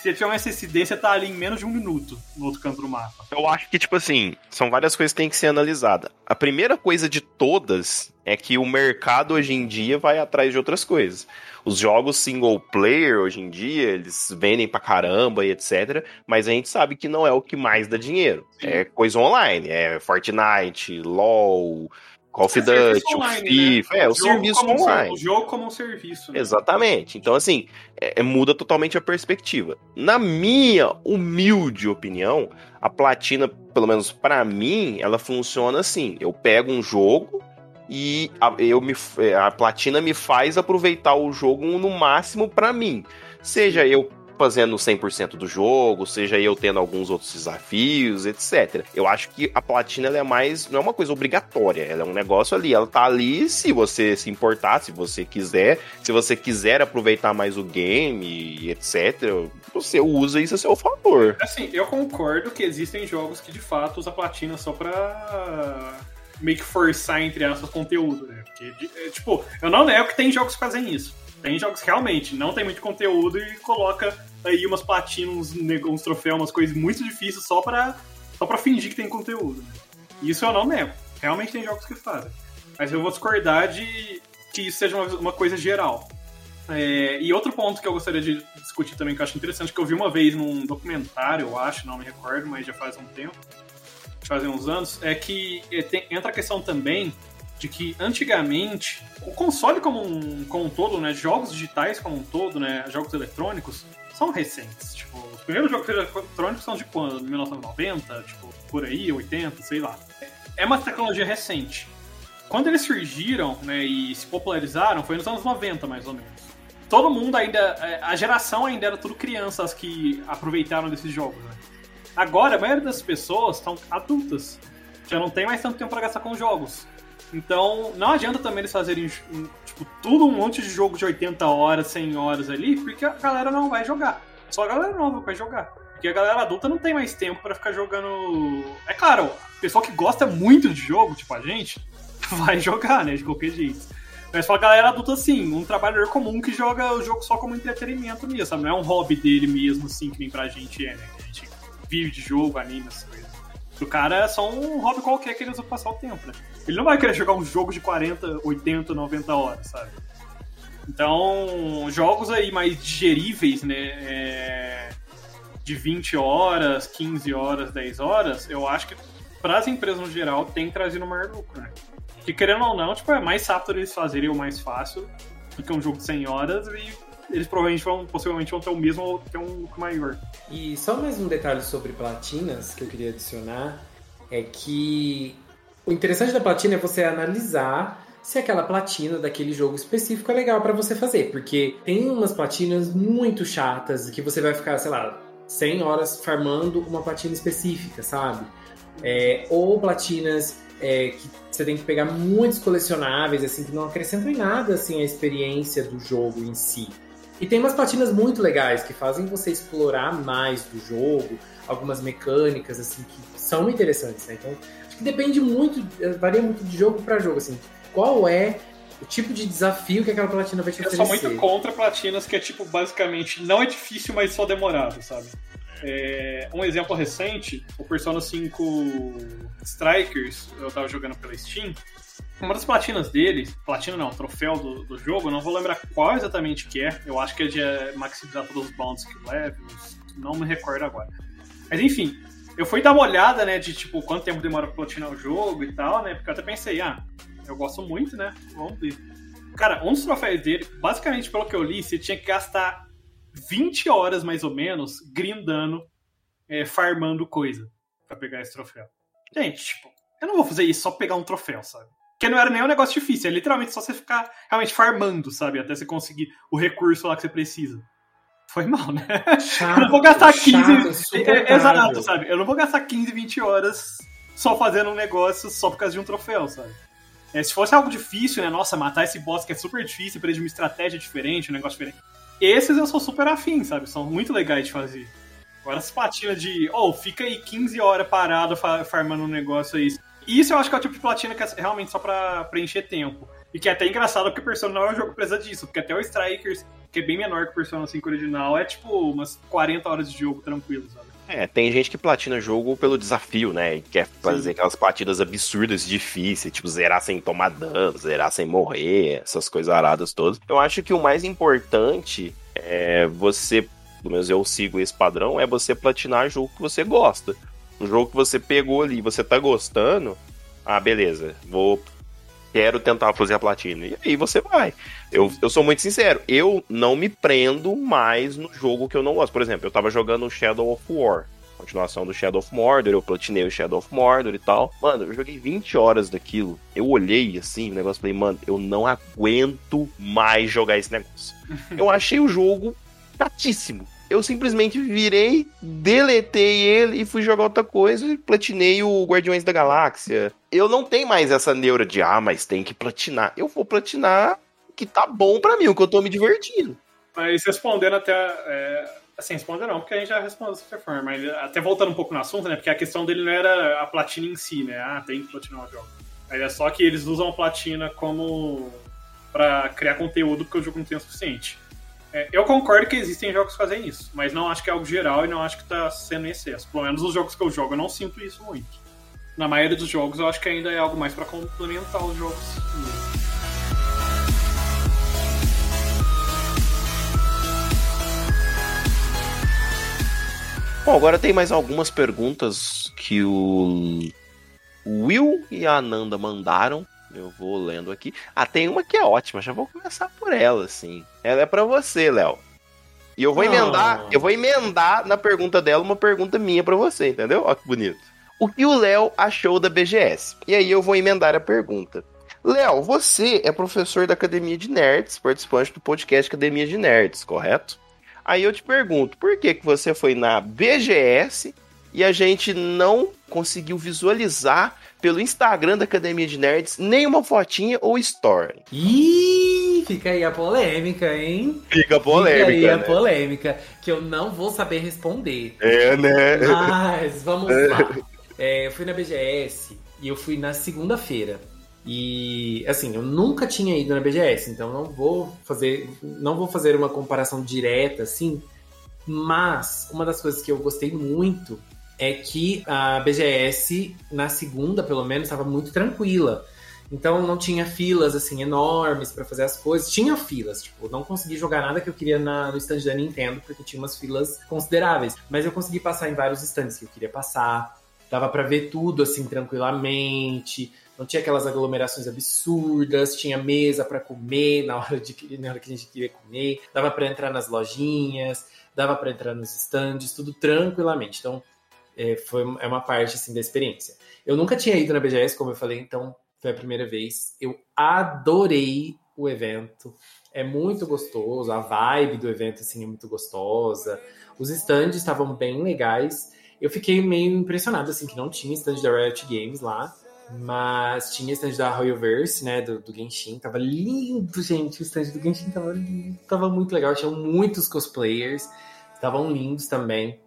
Se tiver um SSD, você tá ali em menos de um minuto no outro canto do mapa. Eu acho que, tipo assim, são várias coisas que têm que ser analisadas. A primeira coisa de todas é que o mercado hoje em dia vai atrás de outras coisas. Os jogos single player hoje em dia, eles vendem pra caramba e etc. Mas a gente sabe que não é o que mais dá dinheiro. Sim. É coisa online. É Fortnite, LOL, Call of É Duty, o online, FIFA. né? É, o jogo serviço um online. o jogo como um serviço. né? Exatamente. Então, assim, é- é- muda totalmente a perspectiva. Na minha humilde opinião, a platina, pelo menos pra mim, ela funciona assim. Eu pego um jogo e a, eu me, a platina me faz aproveitar o jogo no máximo pra mim. Seja eu fazendo 100% do jogo, seja eu tendo alguns outros desafios, etc. Eu acho que a platina é mais, não é uma coisa obrigatória, ela é um negócio ali, ela tá ali se você se importar, se você quiser, se você quiser aproveitar mais o game, etc, você usa isso a seu favor. Assim, eu concordo que existem jogos que de fato usam platina só pra meio que forçar, entre aspas, conteúdo, né? Porque, é, tipo, eu não nego que tem jogos que fazem isso. Tem jogos que realmente não tem muito conteúdo e coloca aí umas platinas, uns, troféus, umas coisas muito difíceis só pra, só fingir que tem conteúdo. Né? Isso eu não nego. Realmente tem jogos que fazem. Mas eu vou discordar de que isso seja uma, uma coisa geral. É, e outro ponto que eu gostaria de discutir também, que eu acho interessante, que eu vi uma vez num documentário, eu acho, não me recordo, mas já faz um tempo, fazem uns anos, é que é, tem, entra a questão também de que antigamente o console como um, como um todo, né, jogos digitais como um todo, né, jogos eletrônicos, são recentes. Tipo, os primeiros jogos eletrônicos são de quando? 1990, tipo, por aí, 80, sei lá. É uma tecnologia recente. Quando eles surgiram, né, e se popularizaram, foi nos anos 90, mais ou menos. Todo mundo ainda, é, a geração ainda era tudo crianças que aproveitaram desses jogos, né? Agora, a maioria das pessoas estão adultas. Já não tem mais tanto tempo para gastar com jogos. Então, não adianta também eles fazerem tipo, tudo um monte de jogo de 80 horas, 100 horas ali, porque a galera não vai jogar. Só a galera nova vai jogar. Porque a galera adulta não tem mais tempo para ficar jogando. É claro, o pessoal que gosta muito de jogo, tipo a gente, vai jogar, né? De qualquer jeito. Mas pra galera adulta, assim, um trabalhador comum que joga o jogo só como entretenimento mesmo, sabe? Não é um hobby dele mesmo, assim, que nem pra gente é, né? Que a gente vive de jogo, anime, essas coisas. Pro cara é só um hobby qualquer que ele usa pra passar o tempo, né? Ele não vai querer jogar um jogo de 40, 80, 90 horas, sabe? Então, jogos aí mais digeríveis, né? É... De 20 horas, 15 horas, 10 horas, eu acho que para as empresas no geral tem trazido maior lucro, né? Que querendo ou não, tipo, é mais rápido eles fazerem o mais fácil do que um jogo de 100 horas e eles provavelmente vão, possivelmente vão ter o mesmo ou ter um lucro maior. E só mais um detalhe sobre platinas que eu queria adicionar é que o interessante da platina é você analisar se aquela platina daquele jogo específico é legal para você fazer, porque tem umas platinas muito chatas que você vai ficar, sei lá, 100 horas farmando uma platina específica, sabe? É, ou platinas é, que você tem que pegar muitos colecionáveis, assim, que não acrescentam em nada, assim, a experiência do jogo em si. E tem umas platinas muito legais que fazem você explorar mais do jogo, algumas mecânicas, assim, que são interessantes, né? Então, depende muito, varia muito de jogo para jogo, assim. Qual é o tipo de desafio que aquela platina vai te oferecer? Eu sou muito contra platinas que é, tipo, basicamente, não é difícil, mas só demorado, sabe? É, um exemplo recente, o Persona 5 Strikers, eu tava jogando pela Steam. Uma das platinas dele, platina não, troféu do, do jogo, não vou lembrar qual exatamente que é. Eu acho que é de é, maximizar todos os bounds que levels, não me recordo agora. Mas enfim, eu fui dar uma olhada, né, de tipo, quanto tempo demora pra platinar o jogo e tal, né, porque eu até pensei, ah, eu gosto muito, né, vamos ver. Cara, um dos troféus dele, basicamente pelo que eu li, você tinha que gastar 20 horas mais ou menos grindando, é, farmando coisa para pegar esse troféu. Gente, tipo, eu não vou fazer isso só pegar um troféu, sabe? Porque não era nem um negócio difícil, é literalmente só você ficar realmente farmando, sabe? Até você conseguir o recurso lá que você precisa. Foi mal, né? Chato, eu não vou gastar 15. Chato, é, exato, sabe? Eu não vou gastar 15, 20 horas só fazendo um negócio só por causa de um troféu, sabe? É, se fosse algo difícil, né? Nossa, matar esse boss que é super difícil, pra ele de uma estratégia diferente, um negócio diferente. Esses eu sou super afim, sabe? São muito legais de fazer. Agora as platinas de, oh, fica aí 15 horas parado farmando um negócio aí. Isso eu acho que é o tipo de platina que é realmente só pra preencher tempo. E que é até engraçado porque o Persona não é um jogo presa disso. Porque até o Strikers, que é bem menor que o Persona 5 original, é tipo umas 40 horas de jogo tranquilo, sabe? É, tem gente que platina jogo pelo desafio, né? E quer fazer Sim. aquelas partidas absurdas, difíceis, tipo zerar sem tomar dano, zerar sem morrer, essas coisas aradas todas. Eu acho que o mais importante é você, pelo menos eu sigo esse padrão, é você platinar jogo que você gosta. Um jogo que você pegou ali, você tá gostando, ah, beleza, vou quero tentar fazer a platina. E aí você vai. Eu, eu sou muito sincero, eu não me prendo mais no jogo que eu não gosto. Por exemplo, eu tava jogando Shadow of War. Continuação do Shadow of Mordor, eu platinei o Shadow of Mordor e tal. Mano, eu joguei 20 horas daquilo. Eu olhei assim, o negócio, falei, mano, eu não aguento mais jogar esse negócio. eu achei o jogo chatíssimo eu simplesmente virei, deletei ele e fui jogar outra coisa e platinei o Guardiões da Galáxia. Eu não tenho mais essa neura de, ah, mas tem que platinar. Eu vou platinar que tá bom para mim, o que eu tô me divertindo. Mas respondendo até. É, assim, não, porque a gente já respondeu dessa forma, mas até voltando um pouco no assunto, né? Porque a questão dele não era a platina em si, né? Ah, tem que platinar o jogo. Mas é só que eles usam a platina como. para criar conteúdo porque o jogo não tem o suficiente. É, eu concordo que existem jogos que fazem isso, mas não acho que é algo geral e não acho que está sendo em excesso. Pelo menos os jogos que eu jogo eu não sinto isso muito. na maioria dos jogos eu acho que ainda é algo mais para complementar os jogos. Bom, agora tem mais algumas perguntas que o Will e a Ananda mandaram. Eu vou lendo aqui. Ah, tem uma que é ótima, já vou começar por ela, assim. Ela é para você, Léo. E eu vou emendar, eu vou emendar na pergunta dela uma pergunta minha para você, entendeu? Ó que bonito. O que o Léo achou da BGS? E aí eu vou emendar a pergunta. Léo, você é professor da Academia de Nerds, participante do podcast Academia de Nerds, correto? Aí eu te pergunto, por que, que você foi na BGS e a gente não conseguiu visualizar pelo Instagram da Academia de Nerds nenhuma fotinha ou story? Ih, fica aí a polêmica, hein? Fica polêmica, Fica aí a né? polêmica, que eu não vou saber responder. É, né? Mas vamos lá. É, eu fui na BGS e eu fui na segunda-feira. E assim, eu nunca tinha ido na BGS, então não vou fazer, não vou fazer uma comparação direta assim, mas uma das coisas que eu gostei muito é que a BGS na segunda, pelo menos, estava muito tranquila. Então não tinha filas assim enormes para fazer as coisas. Tinha filas, tipo, não consegui jogar nada que eu queria na, no stand da Nintendo porque tinha umas filas consideráveis, mas eu consegui passar em vários stands que eu queria passar. Dava para ver tudo assim tranquilamente. Não tinha aquelas aglomerações absurdas, tinha mesa para comer na hora, de, na hora que a gente queria comer, dava para entrar nas lojinhas, dava para entrar nos stands, tudo tranquilamente. Então, é, foi, é uma parte assim da experiência. Eu nunca tinha ido na BGS, como eu falei, então foi a primeira vez. Eu adorei o evento. É muito gostoso, a vibe do evento assim é muito gostosa. Os stands estavam bem legais. Eu fiquei meio impressionado assim que não tinha stand da Riot Games lá. Mas tinha stand da Royalverse, né? Do, do Genshin. Tava lindo, gente. O stand do Genshin tava lindo. Tava muito legal. Tinham muitos cosplayers. Estavam lindos também.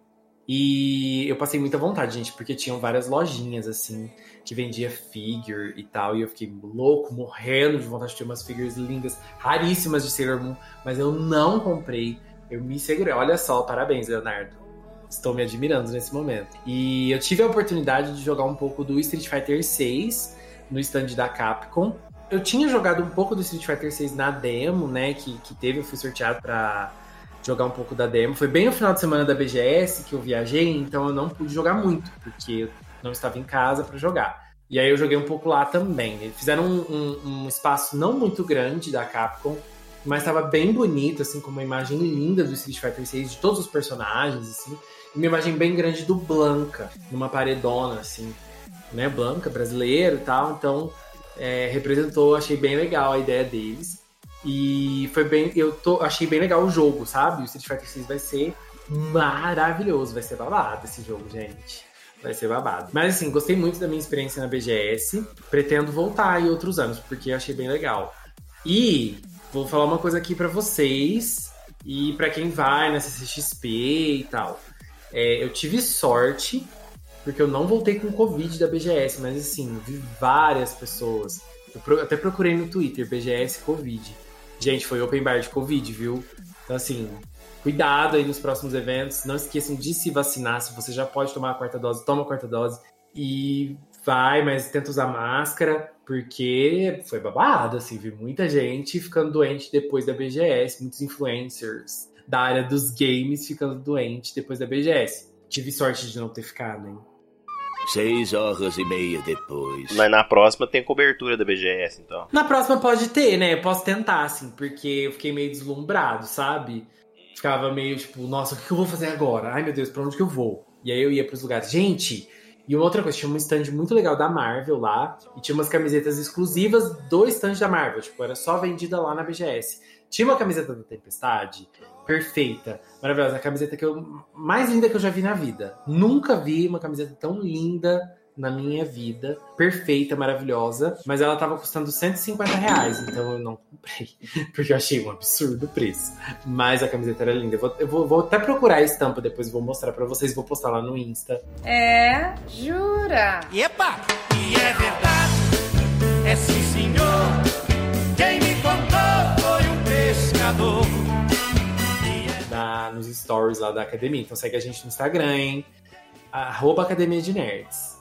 E eu passei muita vontade, gente, porque tinham várias lojinhas, assim, que vendia figure e tal. E eu fiquei louco, morrendo de vontade de ter umas figures lindas, raríssimas de Sailor Moon. Mas eu não comprei. Eu me segurei. Olha só, parabéns, Leonardo. Estou me admirando nesse momento. E eu tive a oportunidade de jogar um pouco do Street Fighter 6 no stand da Capcom. Eu tinha jogado um pouco do Street Fighter 6 na demo, né? Que, que teve, eu fui sorteado para jogar um pouco da demo. Foi bem no final de semana da BGS que eu viajei, então eu não pude jogar muito, porque eu não estava em casa para jogar. E aí eu joguei um pouco lá também. Eles fizeram um, um, um espaço não muito grande da Capcom, mas estava bem bonito, assim, com uma imagem linda do Street Fighter 6, de todos os personagens, assim uma imagem bem grande do Blanca, numa paredona, assim, né? Blanca, brasileiro e tal. Então, é, representou, achei bem legal a ideia deles. E foi bem. Eu tô, achei bem legal o jogo, sabe? O Street Fighter 6 vai ser maravilhoso, vai ser babado esse jogo, gente. Vai ser babado. Mas assim, gostei muito da minha experiência na BGS. Pretendo voltar em outros anos, porque achei bem legal. E vou falar uma coisa aqui para vocês e para quem vai na CCXP e tal. É, eu tive sorte, porque eu não voltei com Covid da BGS, mas assim, vi várias pessoas. Eu até procurei no Twitter, BGS Covid. Gente, foi open bar de Covid, viu? Então, assim, cuidado aí nos próximos eventos. Não esqueçam de se vacinar. Se você já pode tomar a quarta dose, toma a quarta dose. E vai, mas tenta usar máscara, porque foi babado, assim, vi muita gente ficando doente depois da BGS, muitos influencers da área dos games ficando doente depois da BGS. Tive sorte de não ter ficado, hein? Seis horas e meia depois. Mas na próxima tem cobertura da BGS, então. Na próxima pode ter, né? Eu posso tentar, assim, porque eu fiquei meio deslumbrado, sabe? Ficava meio tipo, nossa, o que eu vou fazer agora? Ai meu Deus, pra onde que eu vou? E aí eu ia pros lugares. Gente, e uma outra coisa, tinha um stand muito legal da Marvel lá, e tinha umas camisetas exclusivas do stand da Marvel, tipo, era só vendida lá na BGS. Tinha uma camiseta da Tempestade, perfeita, maravilhosa, a camiseta que eu mais linda que eu já vi na vida. Nunca vi uma camiseta tão linda na minha vida, perfeita, maravilhosa, mas ela tava custando 150 reais, então eu não comprei, porque eu achei um absurdo o preço. Mas a camiseta era linda. Eu vou, eu vou, vou até procurar a estampa depois, vou mostrar para vocês, vou postar lá no Insta. É, jura? Epa! E é verdade, é sim senhor. Quem me contou foi um pescador. Na, nos stories lá da academia. Então segue a gente no Instagram, hein? Arroba Academia de Nerds.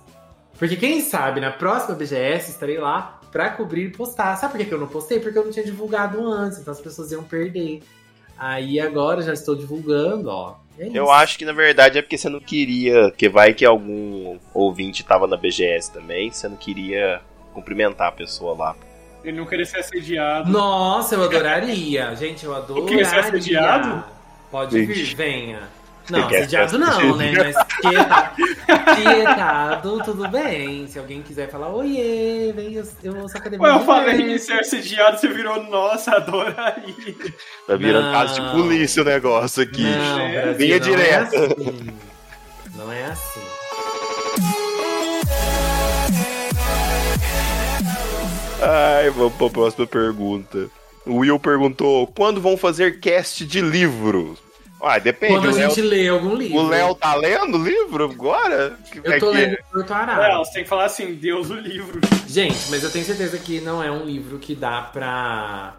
Porque quem sabe, na próxima BGS, estarei lá pra cobrir e postar. Sabe por que eu não postei? Porque eu não tinha divulgado antes, então as pessoas iam perder. Aí agora já estou divulgando, ó. É Eu acho que na verdade é porque você não queria, que vai que algum ouvinte tava na BGS também, você não queria cumprimentar a pessoa lá. Ele não queria ser assediado. Nossa, eu adoraria. Gente, eu queria ser adoraria. assediado? Pode vir, venha. Não, assediado não, né? Mas quietado, quietado, tudo bem. Se alguém quiser falar, oiê, vem, eu, eu ouço a academia. Eu falei Nerds." em ser assediado, você virou, nossa, adoraria. Tá virando Não. caso de polícia o negócio aqui. Não, É, linha não direta. É assim. Não é assim. Ai, vamos pra próxima pergunta. O Will perguntou: quando vão fazer cast de livro? Ah, depende. Quando O a Léo, gente lê algum livro. o Léo tá lendo o livro agora? Eu É tô que- lendo Porto Arado. Não, você tem que falar assim, Deus o livro. Gente, mas eu tenho certeza que não é um livro que dá pra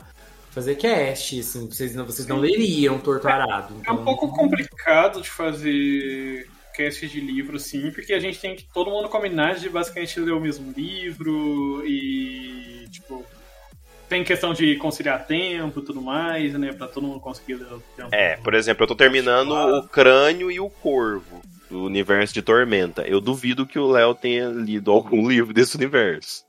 fazer cast, assim. Vocês não, vocês não leriam Torto Arado. É Então... um pouco complicado de fazer cast de livro, assim, porque a gente tem que todo mundo combinar de basicamente ler o mesmo livro e, tipo, tem questão de conciliar tempo e tudo mais, né, pra todo mundo conseguir ler o tempo. É, por exemplo, eu tô terminando o Crânio e o Corvo, do universo de Tormenta. Eu duvido que o Léo tenha lido algum livro desse universo.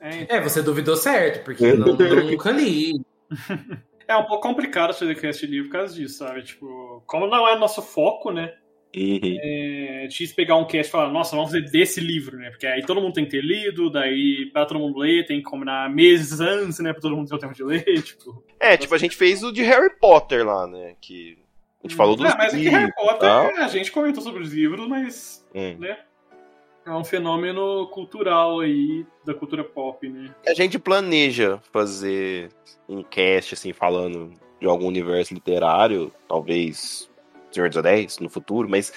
É, então, É, você duvidou certo, porque eu, não, nunca li. é um pouco complicado fazer de livro por causa disso, sabe? Tipo, como não é nosso foco, né, é difícil pegar um cast e falar, nossa, vamos fazer desse livro, né? Porque aí todo mundo tem que ter lido, daí pra todo mundo ler, tem que combinar meses antes, né? Pra todo mundo ter o tempo de ler, tipo. É, tipo, a gente fez o de Harry Potter lá, né? Que a gente falou dos Não, mas Harry livros e Potter, tal. a gente comentou sobre os livros, mas Hum. é um fenômeno cultural aí, da cultura pop, né? A gente planeja fazer um cast, assim, falando de algum universo literário, talvez Senhor dos Anéis no futuro, mas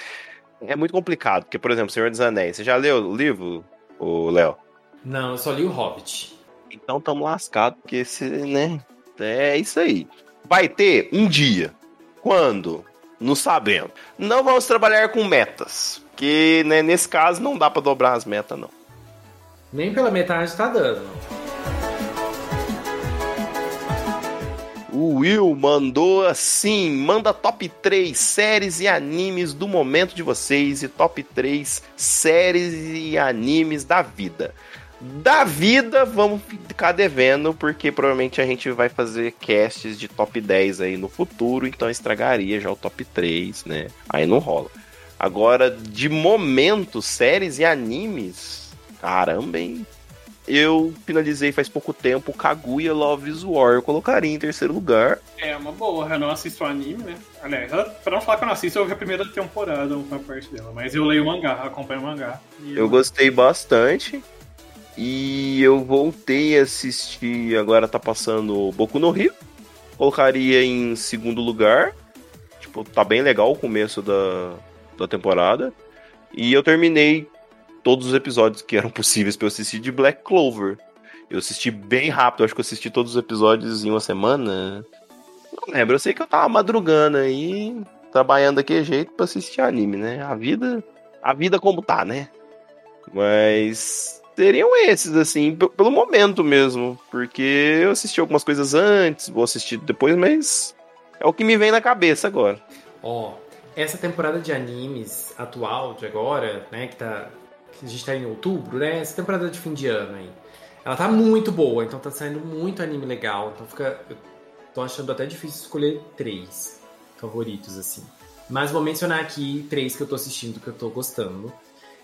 é muito complicado, porque, por exemplo, Senhor dos Anéis, você já leu o livro, o Léo? Não, eu só li o Hobbit. Então tamo lascado, porque esse, né? É isso aí. Vai ter um dia. Quando? Não sabemos. Não vamos trabalhar com metas. Que né, nesse caso não dá pra dobrar as metas, não. Nem pela metade tá dando. O Will mandou assim: manda top 3 séries e animes do momento de vocês e top 3 séries e animes da vida. Da vida, vamos ficar devendo, porque provavelmente a gente vai fazer casts de top 10 aí no futuro, então estragaria já o top 3, né? Aí não rola. Agora, de momento, séries e animes, caramba, hein? Eu finalizei faz pouco tempo Kaguya Love is War. Eu colocaria em terceiro lugar. É uma boa, eu não assisto anime, né? Aliás, eu- pra não falar que eu não assisto, eu vi a primeira temporada, uma parte dela. Mas eu leio o mangá, acompanho o mangá. E Eu gostei bastante. E eu voltei a assistir. Agora tá passando Boku no Rio. Colocaria em segundo lugar. Tipo, tá bem legal o começo da, da temporada. E eu terminei todos os episódios que eram possíveis pra eu assistir de Black Clover. Eu assisti bem rápido, acho que eu assisti todos os episódios em uma semana. Não lembro, eu sei que eu tava madrugando aí, trabalhando daquele jeito pra assistir anime, né? A vida. A vida como tá, né? Mas seriam esses, assim, pelo momento mesmo. Porque eu assisti algumas coisas antes, vou assistir depois, mas é o que me vem na cabeça agora. Ó, essa temporada de animes atual, de agora, né, que tá. A gente tá em outubro, né? Essa temporada de fim de ano aí. Ela tá muito boa, então tá saindo muito anime legal. Então fica. Eu tô achando até difícil escolher três favoritos, assim. Mas vou mencionar aqui três que eu tô assistindo, que eu tô gostando.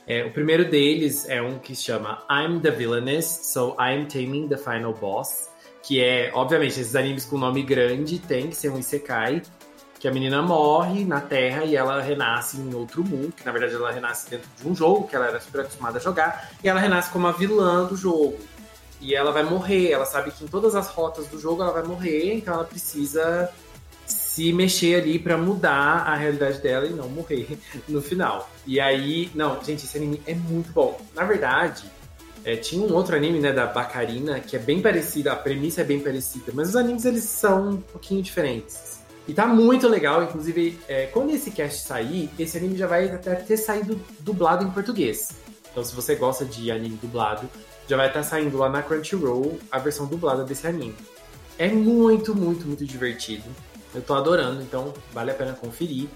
É, o primeiro deles é um que se chama I'm the Villainess, so I'm Taming the Final Boss. Que é, obviamente, esses animes com nome grande tem que ser um Isekai que a menina morre na Terra e ela renasce em outro mundo, que na verdade ela renasce dentro de um jogo que ela era super acostumada a jogar, e ela renasce como a vilã do jogo. E ela vai morrer, ela sabe que em todas as rotas do jogo ela vai morrer, então ela precisa se mexer ali pra mudar a realidade dela e não morrer no final. E aí, não, gente, esse anime é muito bom. Na verdade, é, tinha um outro anime, né, da Bacarina, que é bem parecido, a premissa é bem parecida, mas os animes eles são um pouquinho diferentes. E tá muito legal, inclusive, é, quando esse cast sair, esse anime já vai até ter saído dublado em português. Então, se você gosta de anime dublado, já vai estar saindo lá na Crunchyroll a versão dublada desse anime. É muito, muito, muito divertido. Eu tô adorando, então vale a pena conferir.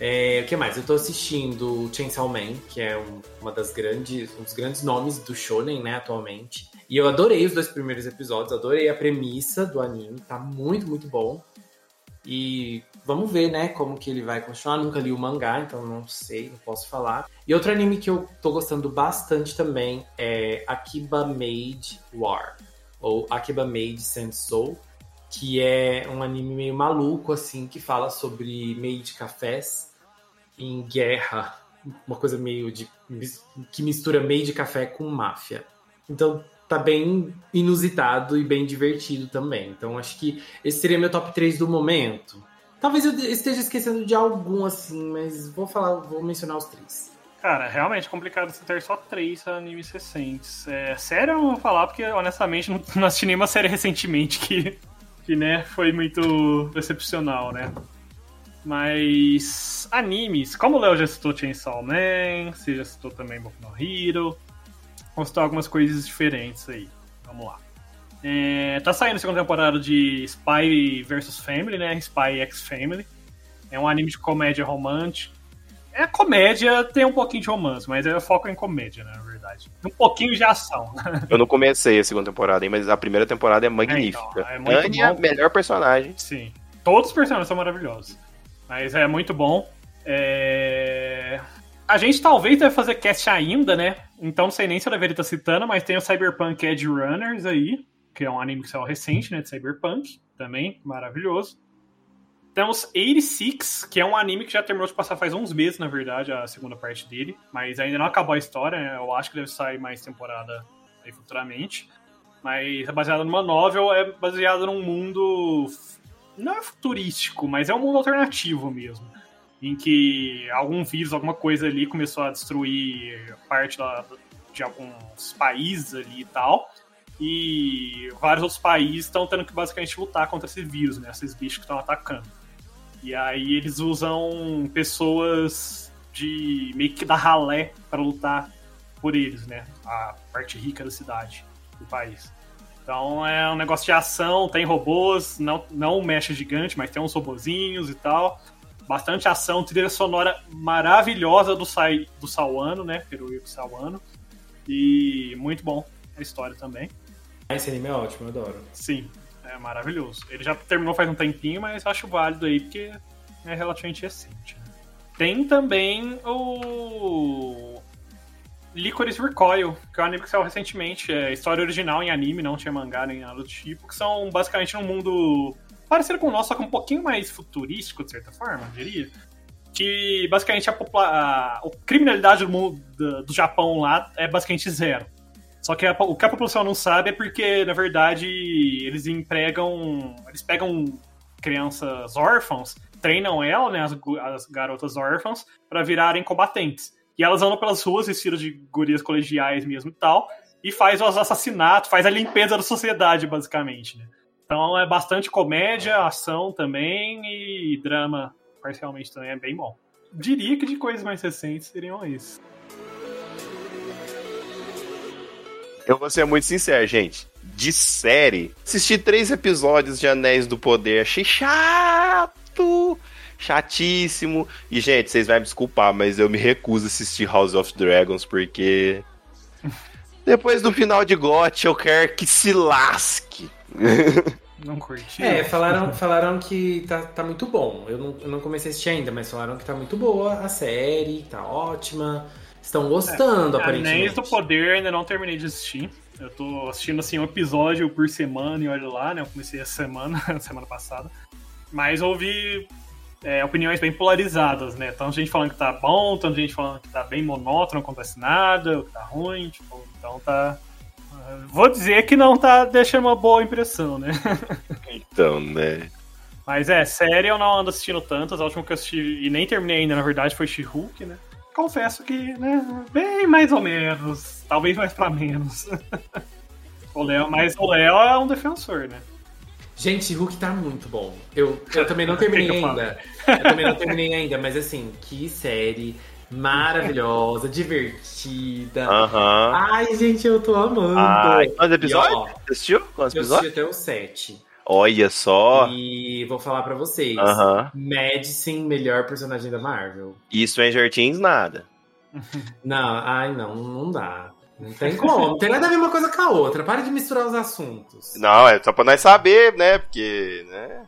É, o que mais? Eu tô assistindo Chainsaw Man, que é um, uma das grandes, um dos grandes nomes do shonen, né, atualmente. E eu adorei os dois primeiros episódios, adorei a premissa do anime, tá muito, muito bom. E vamos ver, né, como que ele vai continuar. Nunca li o mangá, então não sei, não posso falar. E outro anime que eu tô gostando bastante também é Akiba Made War, ou Akiba Made Sensou, que é um anime meio maluco, assim, que fala sobre made cafés em guerra. Uma coisa meio de. que mistura made café com máfia. Então tá bem inusitado e bem divertido também. Então acho que esse seria meu top 3 do momento. Talvez eu esteja esquecendo de algum assim, mas vou falar, vou mencionar os três. Cara, realmente é complicado você ter só três animes recentes. É, sério, eu vou falar, porque honestamente não, assisti nenhuma série recentemente que, que né, foi muito decepcional, né? Mas animes, como o Léo já citou Chainsaw Man, você já citou também Boku no Hero, citar algumas coisas diferentes aí. Vamos lá. É, tá saindo a segunda temporada de Spy vs Family, né? Spy X Family. É um anime de comédia romântica. É comédia, tem um pouquinho de romance, mas eu foco em comédia, né, na verdade. Um pouquinho de ação. Eu não comecei a segunda temporada, hein, mas a primeira temporada é magnífica. É, então, é Anya, melhor personagem. Sim. Todos os personagens são maravilhosos. Mas é muito bom. É... A gente talvez deve fazer cast ainda, né? Então não sei nem se eu deveria estar citando, mas tem o Cyberpunk Edge Runners aí, que é um anime que saiu recente, né? De Cyberpunk, também maravilhoso. Temos 86, que é um anime que já terminou de passar faz uns meses, na verdade, a segunda parte dele. Mas ainda não acabou a história, né? Eu acho que deve sair mais temporada aí futuramente. Mas é baseado numa novel, é baseado num mundo. Não é futurístico, mas é um mundo alternativo mesmo. Em que algum vírus, alguma coisa ali começou a destruir parte da- de alguns países ali e tal. E vários outros países estão tendo que basicamente lutar contra esse vírus, né? Esses bichos que estão atacando. E aí eles usam pessoas de meio que da ralé para lutar por eles, né? A parte rica da cidade, do país. Então é um negócio de ação, tem robôs, não, não mecha gigante, mas tem uns robozinhos e tal. Bastante ação, trilha sonora maravilhosa do, Sai, do Sawano, né? Hiroyuki Sawano. E muito bom a história também. Esse anime é ótimo, eu adoro. Sim, é maravilhoso. Ele já terminou faz um tempinho, mas acho válido aí porque é relativamente recente. né? Tem também o Licorice Recoil, que é um anime que saiu recentemente. É história original em anime, não tinha mangá nem nada do tipo, que são basicamente um mundo parecido com o nosso, só que um pouquinho mais futurístico, de certa forma, eu diria. Que basicamente a, a, criminalidade do, mundo, do, do Japão lá é basicamente zero. Só que a- o que a população não sabe é porque, na verdade, eles empregam. Eles pegam crianças órfãos, treinam elas, né, as, as garotas órfãs, pra virarem combatentes. E elas andam pelas ruas vestidas de gurias colegiais mesmo e tal, e faz os assassinatos, faz a limpeza da sociedade, basicamente, né? Então é bastante comédia, ação também e drama, parcialmente também é bem bom. Diria que de coisas mais recentes seriam isso. Eu vou ser muito sincero, gente. De série, assisti três episódios de Anéis do Poder, achei chato, chatíssimo. E, gente, vocês vão me desculpar, mas eu me recuso a assistir House of Dragons porque. Depois do final de GOT, eu quero que se lasque. Não curti. É, falaram, falaram que tá, tá muito bom. Eu não, eu não comecei a assistir ainda, mas falaram que tá muito boa a série, tá ótima. Estão gostando, aparentemente. Anéis do Poder ainda não terminei de assistir. Eu tô assistindo assim um episódio por semana e olha lá, né? Eu comecei essa semana, semana passada. Mas ouvi é, opiniões bem polarizadas, né? Tanta gente falando que tá bom, tanta gente falando que tá bem monótono, não acontece nada, que tá ruim, tipo, então tá. Vou dizer que não tá deixando uma boa impressão, né? Então, né? Mas é, série eu não ando assistindo tantas. A última que eu assisti, e nem terminei ainda, na verdade, foi She-Hulk, né? Confesso que, né, bem mais ou menos. Talvez mais pra menos. o Léo, mas o Léo é um defensor, né? Gente, Hulk tá muito bom. Eu, eu também não terminei O que que eu ainda. Eu também não terminei ainda, mas assim, que série. Maravilhosa, divertida. Aham. Ai, gente, eu tô amando. Ai, quantos episódios? E, ó, Você assistiu? Quantos eu episódios? assisti até o 7. Olha só. E vou falar pra vocês. Aham. Madison, melhor personagem da Marvel. E Stranger Things, nada. Não, ai, não, não dá. Não tem como. Não tem nada a ver uma coisa com a outra. Para de misturar os assuntos. Não, é só pra nós saber, né? Porque, né?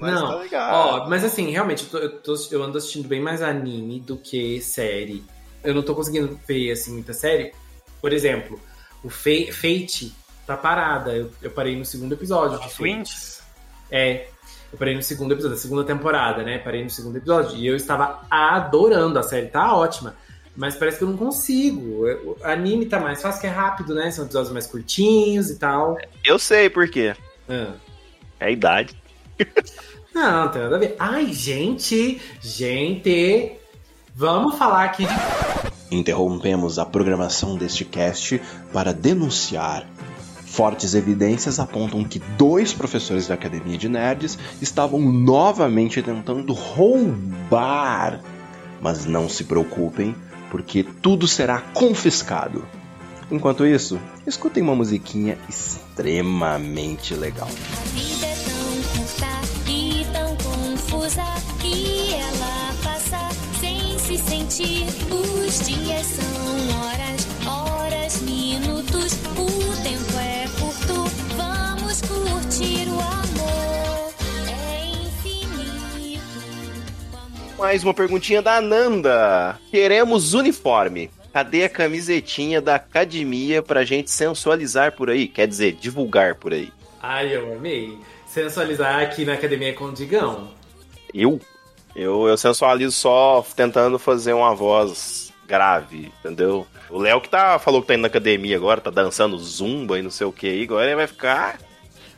Mas Não, tá. Ó, mas assim, realmente, eu, tô- eu, tô- eu ando assistindo bem mais anime do que série. Eu não tô conseguindo ver, assim, muita série. Por exemplo, o Fe- Fate tá parada. Eu, eu parei no segundo episódio de Fate. Twins? É, eu parei no segundo episódio, da segunda temporada, né? Parei no segundo episódio. E eu estava adorando a série, tá ótima. Mas parece que eu não consigo. O anime tá mais fácil, que é rápido, né? São episódios mais curtinhos e tal. Eu sei por quê. Ah. É a idade. Não, não tem nada a ver. Ai, gente, gente, vamos falar aqui de Interrompemos a programação deste cast para denunciar. Fortes evidências apontam que dois professores da Academia de Nerds estavam novamente tentando roubar. Mas não se preocupem, porque tudo será confiscado. Enquanto isso, escutem uma musiquinha extremamente legal. A vida sentir. Os dias são horas, horas, minutos. O tempo é curto. Vamos curtir o amor. É infinito. Amor Mais uma perguntinha da Ananda. Queremos uniforme. Cadê a camisetinha da academia pra gente sensualizar por aí? Quer dizer, divulgar por aí. Ai, eu amei. Sensualizar aqui na academia com o Digão. Eu? Eu, eu sensualizo só tentando fazer uma voz grave, entendeu? O Léo que tá, falou que tá indo na academia agora, tá dançando zumba e não sei o que aí, agora ele vai ficar.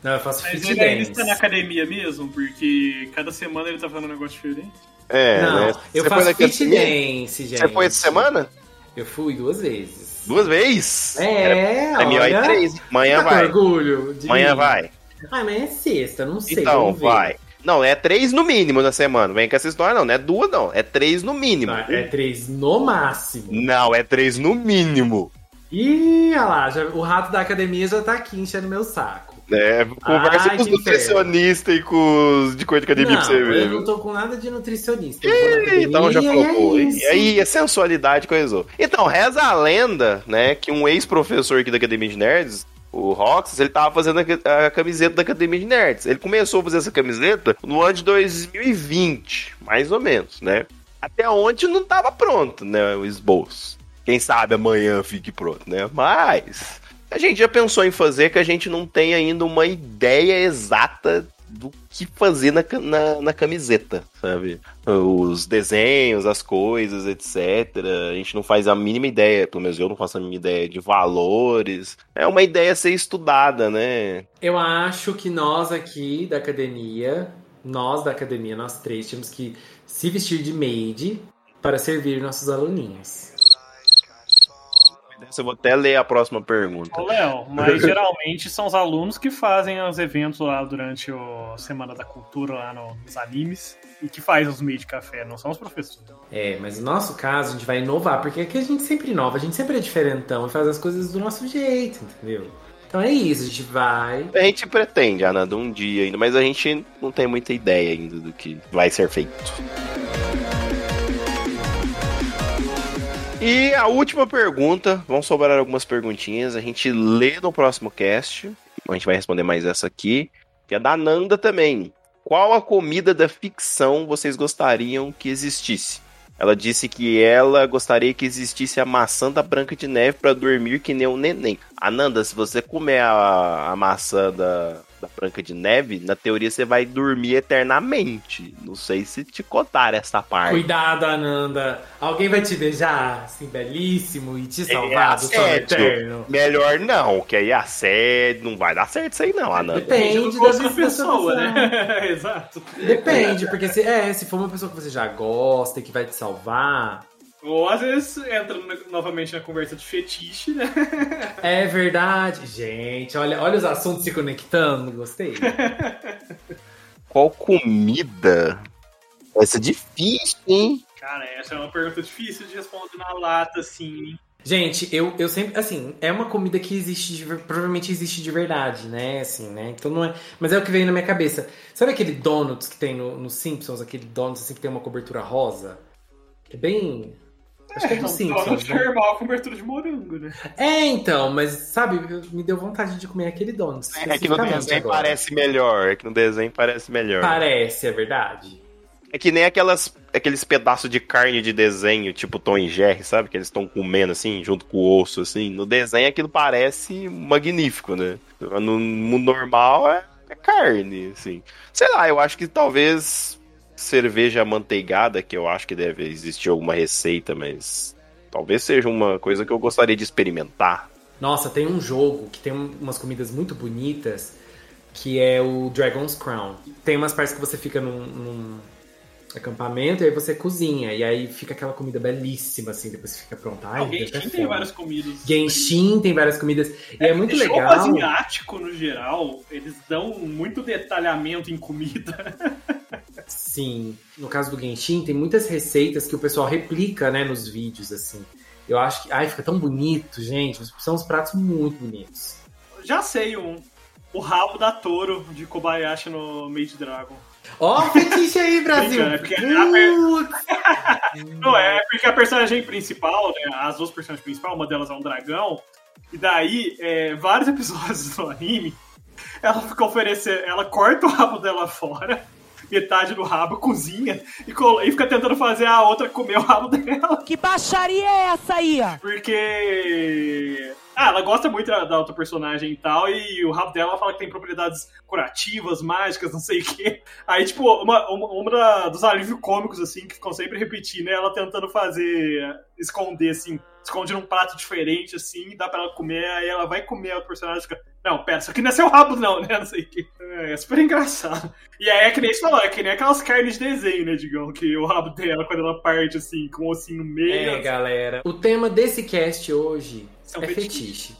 Não, eu faço Mas fit ele dance. está na academia mesmo, porque cada semana ele tá fazendo um negócio diferente. É, Não, né? eu Você faço fit academia? dance, gente. Você foi essa semana? Eu fui duas vezes. Duas vezes? É, Pra mim vai olha. três. Amanhã Tá com vai. orgulho de Amanhã mim? vai. Ai, mas é sexta, não sei. Então, vamos ver. vai. Não, é três no mínimo na semana. Vem com essa história, não. Não é duas, não. É três no mínimo. É três no máximo. Não, é três no mínimo. Ih, olha lá, já- o rato da academia já tá aqui enchendo meu saco. É, conversa Ai, com os nutricionistas e com os de coisa de academia não, pra você ver. eu não tô com nada de nutricionista. Academia Então já é colocou. isso. E aí a sensualidade coisou. Então, reza a lenda, né, que um ex-professor aqui da Academia de Nerds, o Roxas, ele tava fazendo a, a camiseta da Academia de Nerds. Ele começou a fazer essa camiseta no ano de 2020, mais ou menos, né? Até onde não tava pronto, né, o esboço. Quem sabe amanhã fique pronto, né? Mas a gente já pensou em fazer que a gente não tem ainda uma ideia exata do que fazer na, na, na camiseta, sabe? Os desenhos, as coisas, etc. A gente não faz a mínima ideia, pelo menos eu não faço a mínima ideia de valores. É uma ideia a ser estudada, né? Eu acho que nós aqui da academia, nós da academia, nós três, temos que se vestir de maid para servir nossos aluninhos. Eu vou até ler a próxima pergunta. Ô, Léo, mas geralmente são os alunos que fazem os eventos lá durante a Semana da Cultura, lá no- nos animes, e que faz os meio de café, não são os professores. É, mas no nosso caso a gente vai inovar, porque aqui a gente sempre inova, a gente sempre é diferentão e faz as coisas do nosso jeito, entendeu? Então é isso, a gente vai. A gente pretende, Ananda, um dia ainda, mas a gente não tem muita ideia ainda do que vai ser feito. E a última pergunta, vão sobrar algumas perguntinhas, a gente lê no próximo cast, a gente vai responder mais essa aqui, que é da Nanda também. Qual a comida da ficção vocês gostariam que existisse? Ela disse que ela gostaria que existisse a maçã da Branca de Neve para dormir que nem um neném. Ananda, se você comer a, a maçã da, da Branca de Neve, na teoria você vai dormir eternamente. Não sei se te contar essa parte. Cuidado, Ananda. Alguém vai te beijar, assim, belíssimo, e te salvar do sono eterno. Melhor não, que aí assédio não vai dar certo isso aí não, Ananda. Depende de da visão pessoa, da né? Exato. Depende, porque se, é, se for uma pessoa que você já gosta e que vai te salvar. Ou às vezes entra no- novamente na conversa de fetiche, né? É verdade. Gente, olha, olha os assuntos se conectando, gostei. Qual comida? Vai ser difícil, hein? Cara, essa é uma pergunta difícil de responder na lata, assim. Gente, eu, eu sempre, assim, é uma comida que existe, de provavelmente existe de verdade, né? Assim, né? Então não é. Mas é o que veio na minha cabeça. Sabe aquele donuts que tem no, no Simpsons, aquele donuts assim que tem uma cobertura rosa? Que é bem. Acho que é do Simpsons. donut normal com cobertura de morango, né? É, então, mas sabe, me deu vontade de comer aquele donuts. É que no desenho agora. parece melhor. É que no desenho parece melhor. Parece, é verdade. É que nem aquelas, aqueles pedaços de carne de desenho, tipo Tom e Jerry, sabe? Que eles estão comendo assim, junto com o osso, assim. No desenho aquilo parece magnífico, né? No mundo normal é, é carne, assim. Sei lá, eu acho que talvez cerveja amanteigada, que eu acho que deve existir alguma receita, mas talvez seja uma coisa que eu gostaria de experimentar. Nossa, tem um jogo que tem um- umas comidas muito bonitas, que é o Dragon's Crown. Tem umas partes que você fica num, num acampamento e aí você cozinha. E aí fica aquela comida belíssima, assim, depois fica pronta. Ai, Alguém até tem fome. várias comidas. Genshin tem várias comidas. E é, muito Jogo legal. asiático, no geral, eles dão muito detalhamento em comida. Sim, no caso do Genshin, tem muitas receitas que o pessoal replica, né, nos vídeos, assim. Eu acho que. Ai, fica tão bonito, gente. São uns pratos muito bonitos. Já sei um. O rabo da Toro de Kobayashi no Made Dragon. Ó, fetiche aí, Brasil! Brincando, é porque Putz. Não, é porque a personagem principal, né? As duas personagens principais, uma delas é um dragão. E daí, é, vários episódios do anime, ela fica oferecendo. Ela corta o rabo dela fora, metade do rabo, cozinha e, e fica tentando fazer a outra comer o rabo dela. Que baixaria é essa aí, ó? Porque. Ah, ela gosta muito da, da outra personagem e tal, e o rabo dela fala que tem propriedades curativas, mágicas, não sei o quê. Aí, tipo, uma, uma, uma da- dos alívios cômicos, assim, que ficam sempre repetindo, é ela tentando fazer. esconder, assim, esconde num prato diferente, assim, dá pra ela comer, aí ela vai comer a personagem fica. Não, pera, isso aqui não é seu rabo, não, né? Não sei o quê. É, é super engraçado. E aí é que nem você falou, é que nem aquelas carnes de desenho, né, Digão? Que o rabo dela, quando ela parte, assim, com o ossinho no meio. É, galera. O tema desse cast hoje São é fetiches. fetiche.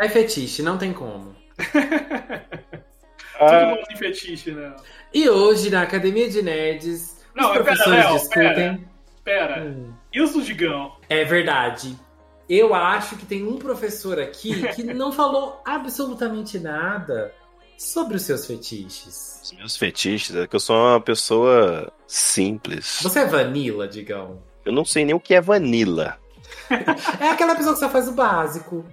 É fetiche, não tem como. Todo mundo tem fetiche, né? E hoje, na Academia de Nerds, Não, os pera, professores Léo, discutem. Pera, Hum. e Digão? É verdade. Eu acho que tem um professor aqui que não falou absolutamente nada sobre os seus fetiches. Os meus fetiches é que eu sou uma pessoa simples. Você é vanilla, Digão? Eu não sei nem o que é vanilla. É aquela pessoa que só faz o básico.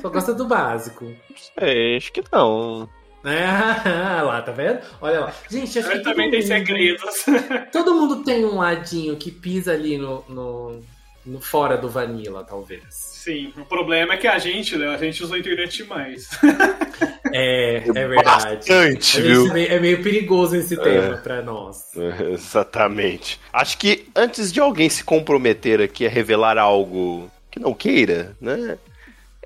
Só gosta do básico. É, acho que não. É, lá, tá vendo? Olha lá. Gente, acho que Ele também todo tem mundo- segredos. Todo mundo tem um ladinho que pisa ali no, no, no fora do vanilla, talvez. Sim, o problema é que a gente, Léo, a gente usa a internet demais. É, é verdade. Bastante, É viu? meio, é meio perigoso esse É. tema pra nós. É, Exatamente. Acho que antes de alguém se comprometer aqui a revelar algo que não queira, né?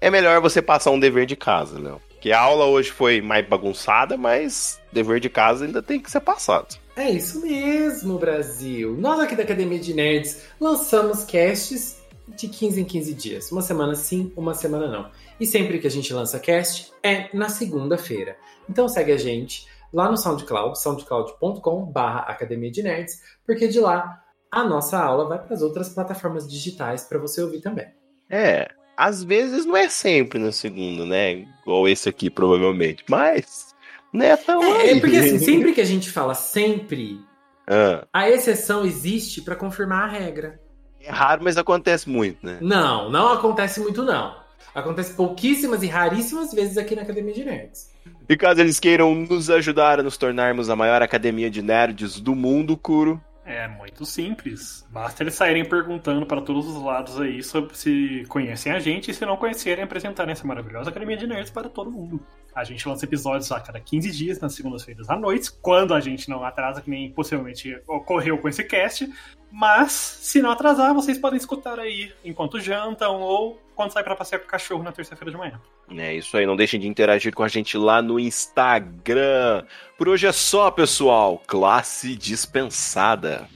É melhor você passar um dever de casa, Léo. Que a aula hoje foi mais bagunçada, mas dever de casa ainda tem que ser passado. É isso mesmo, Brasil. Nós aqui da Academia de Nerds lançamos casts de 15 em 15 dias. Uma semana sim, uma semana não. E sempre que a gente lança cast é na segunda-feira. Então segue a gente lá no SoundCloud, soundcloud.com Academia de Nerds, porque de lá a nossa aula vai para as outras plataformas digitais para você ouvir também. É, às vezes não é sempre na segunda, né? Igual esse aqui, provavelmente. Mas, né, tão É, aí. é porque assim, sempre que a gente fala sempre, Ah, a exceção existe para confirmar a regra. É raro, mas acontece muito, né? Não, não acontece muito não. Acontece pouquíssimas e raríssimas vezes aqui na Academia de Nerds. E caso eles queiram nos ajudar a nos tornarmos a maior academia de nerds do mundo, Kuro, É muito simples. Basta eles saírem perguntando para todos os lados aí sobre se conhecem a gente e se não conhecerem, apresentarem essa maravilhosa Academia de Nerds para todo mundo. A gente lança episódios a cada 15 dias, nas segundas-feiras à noite, quando a gente não atrasa, que nem possivelmente ocorreu com esse cast. Mas, se não atrasar, vocês podem escutar aí enquanto jantam ou quando sai para passear com o cachorro na terça-feira de manhã. É isso aí, não deixem de interagir com a gente lá no Instagram. Por hoje é só, pessoal. Classe dispensada.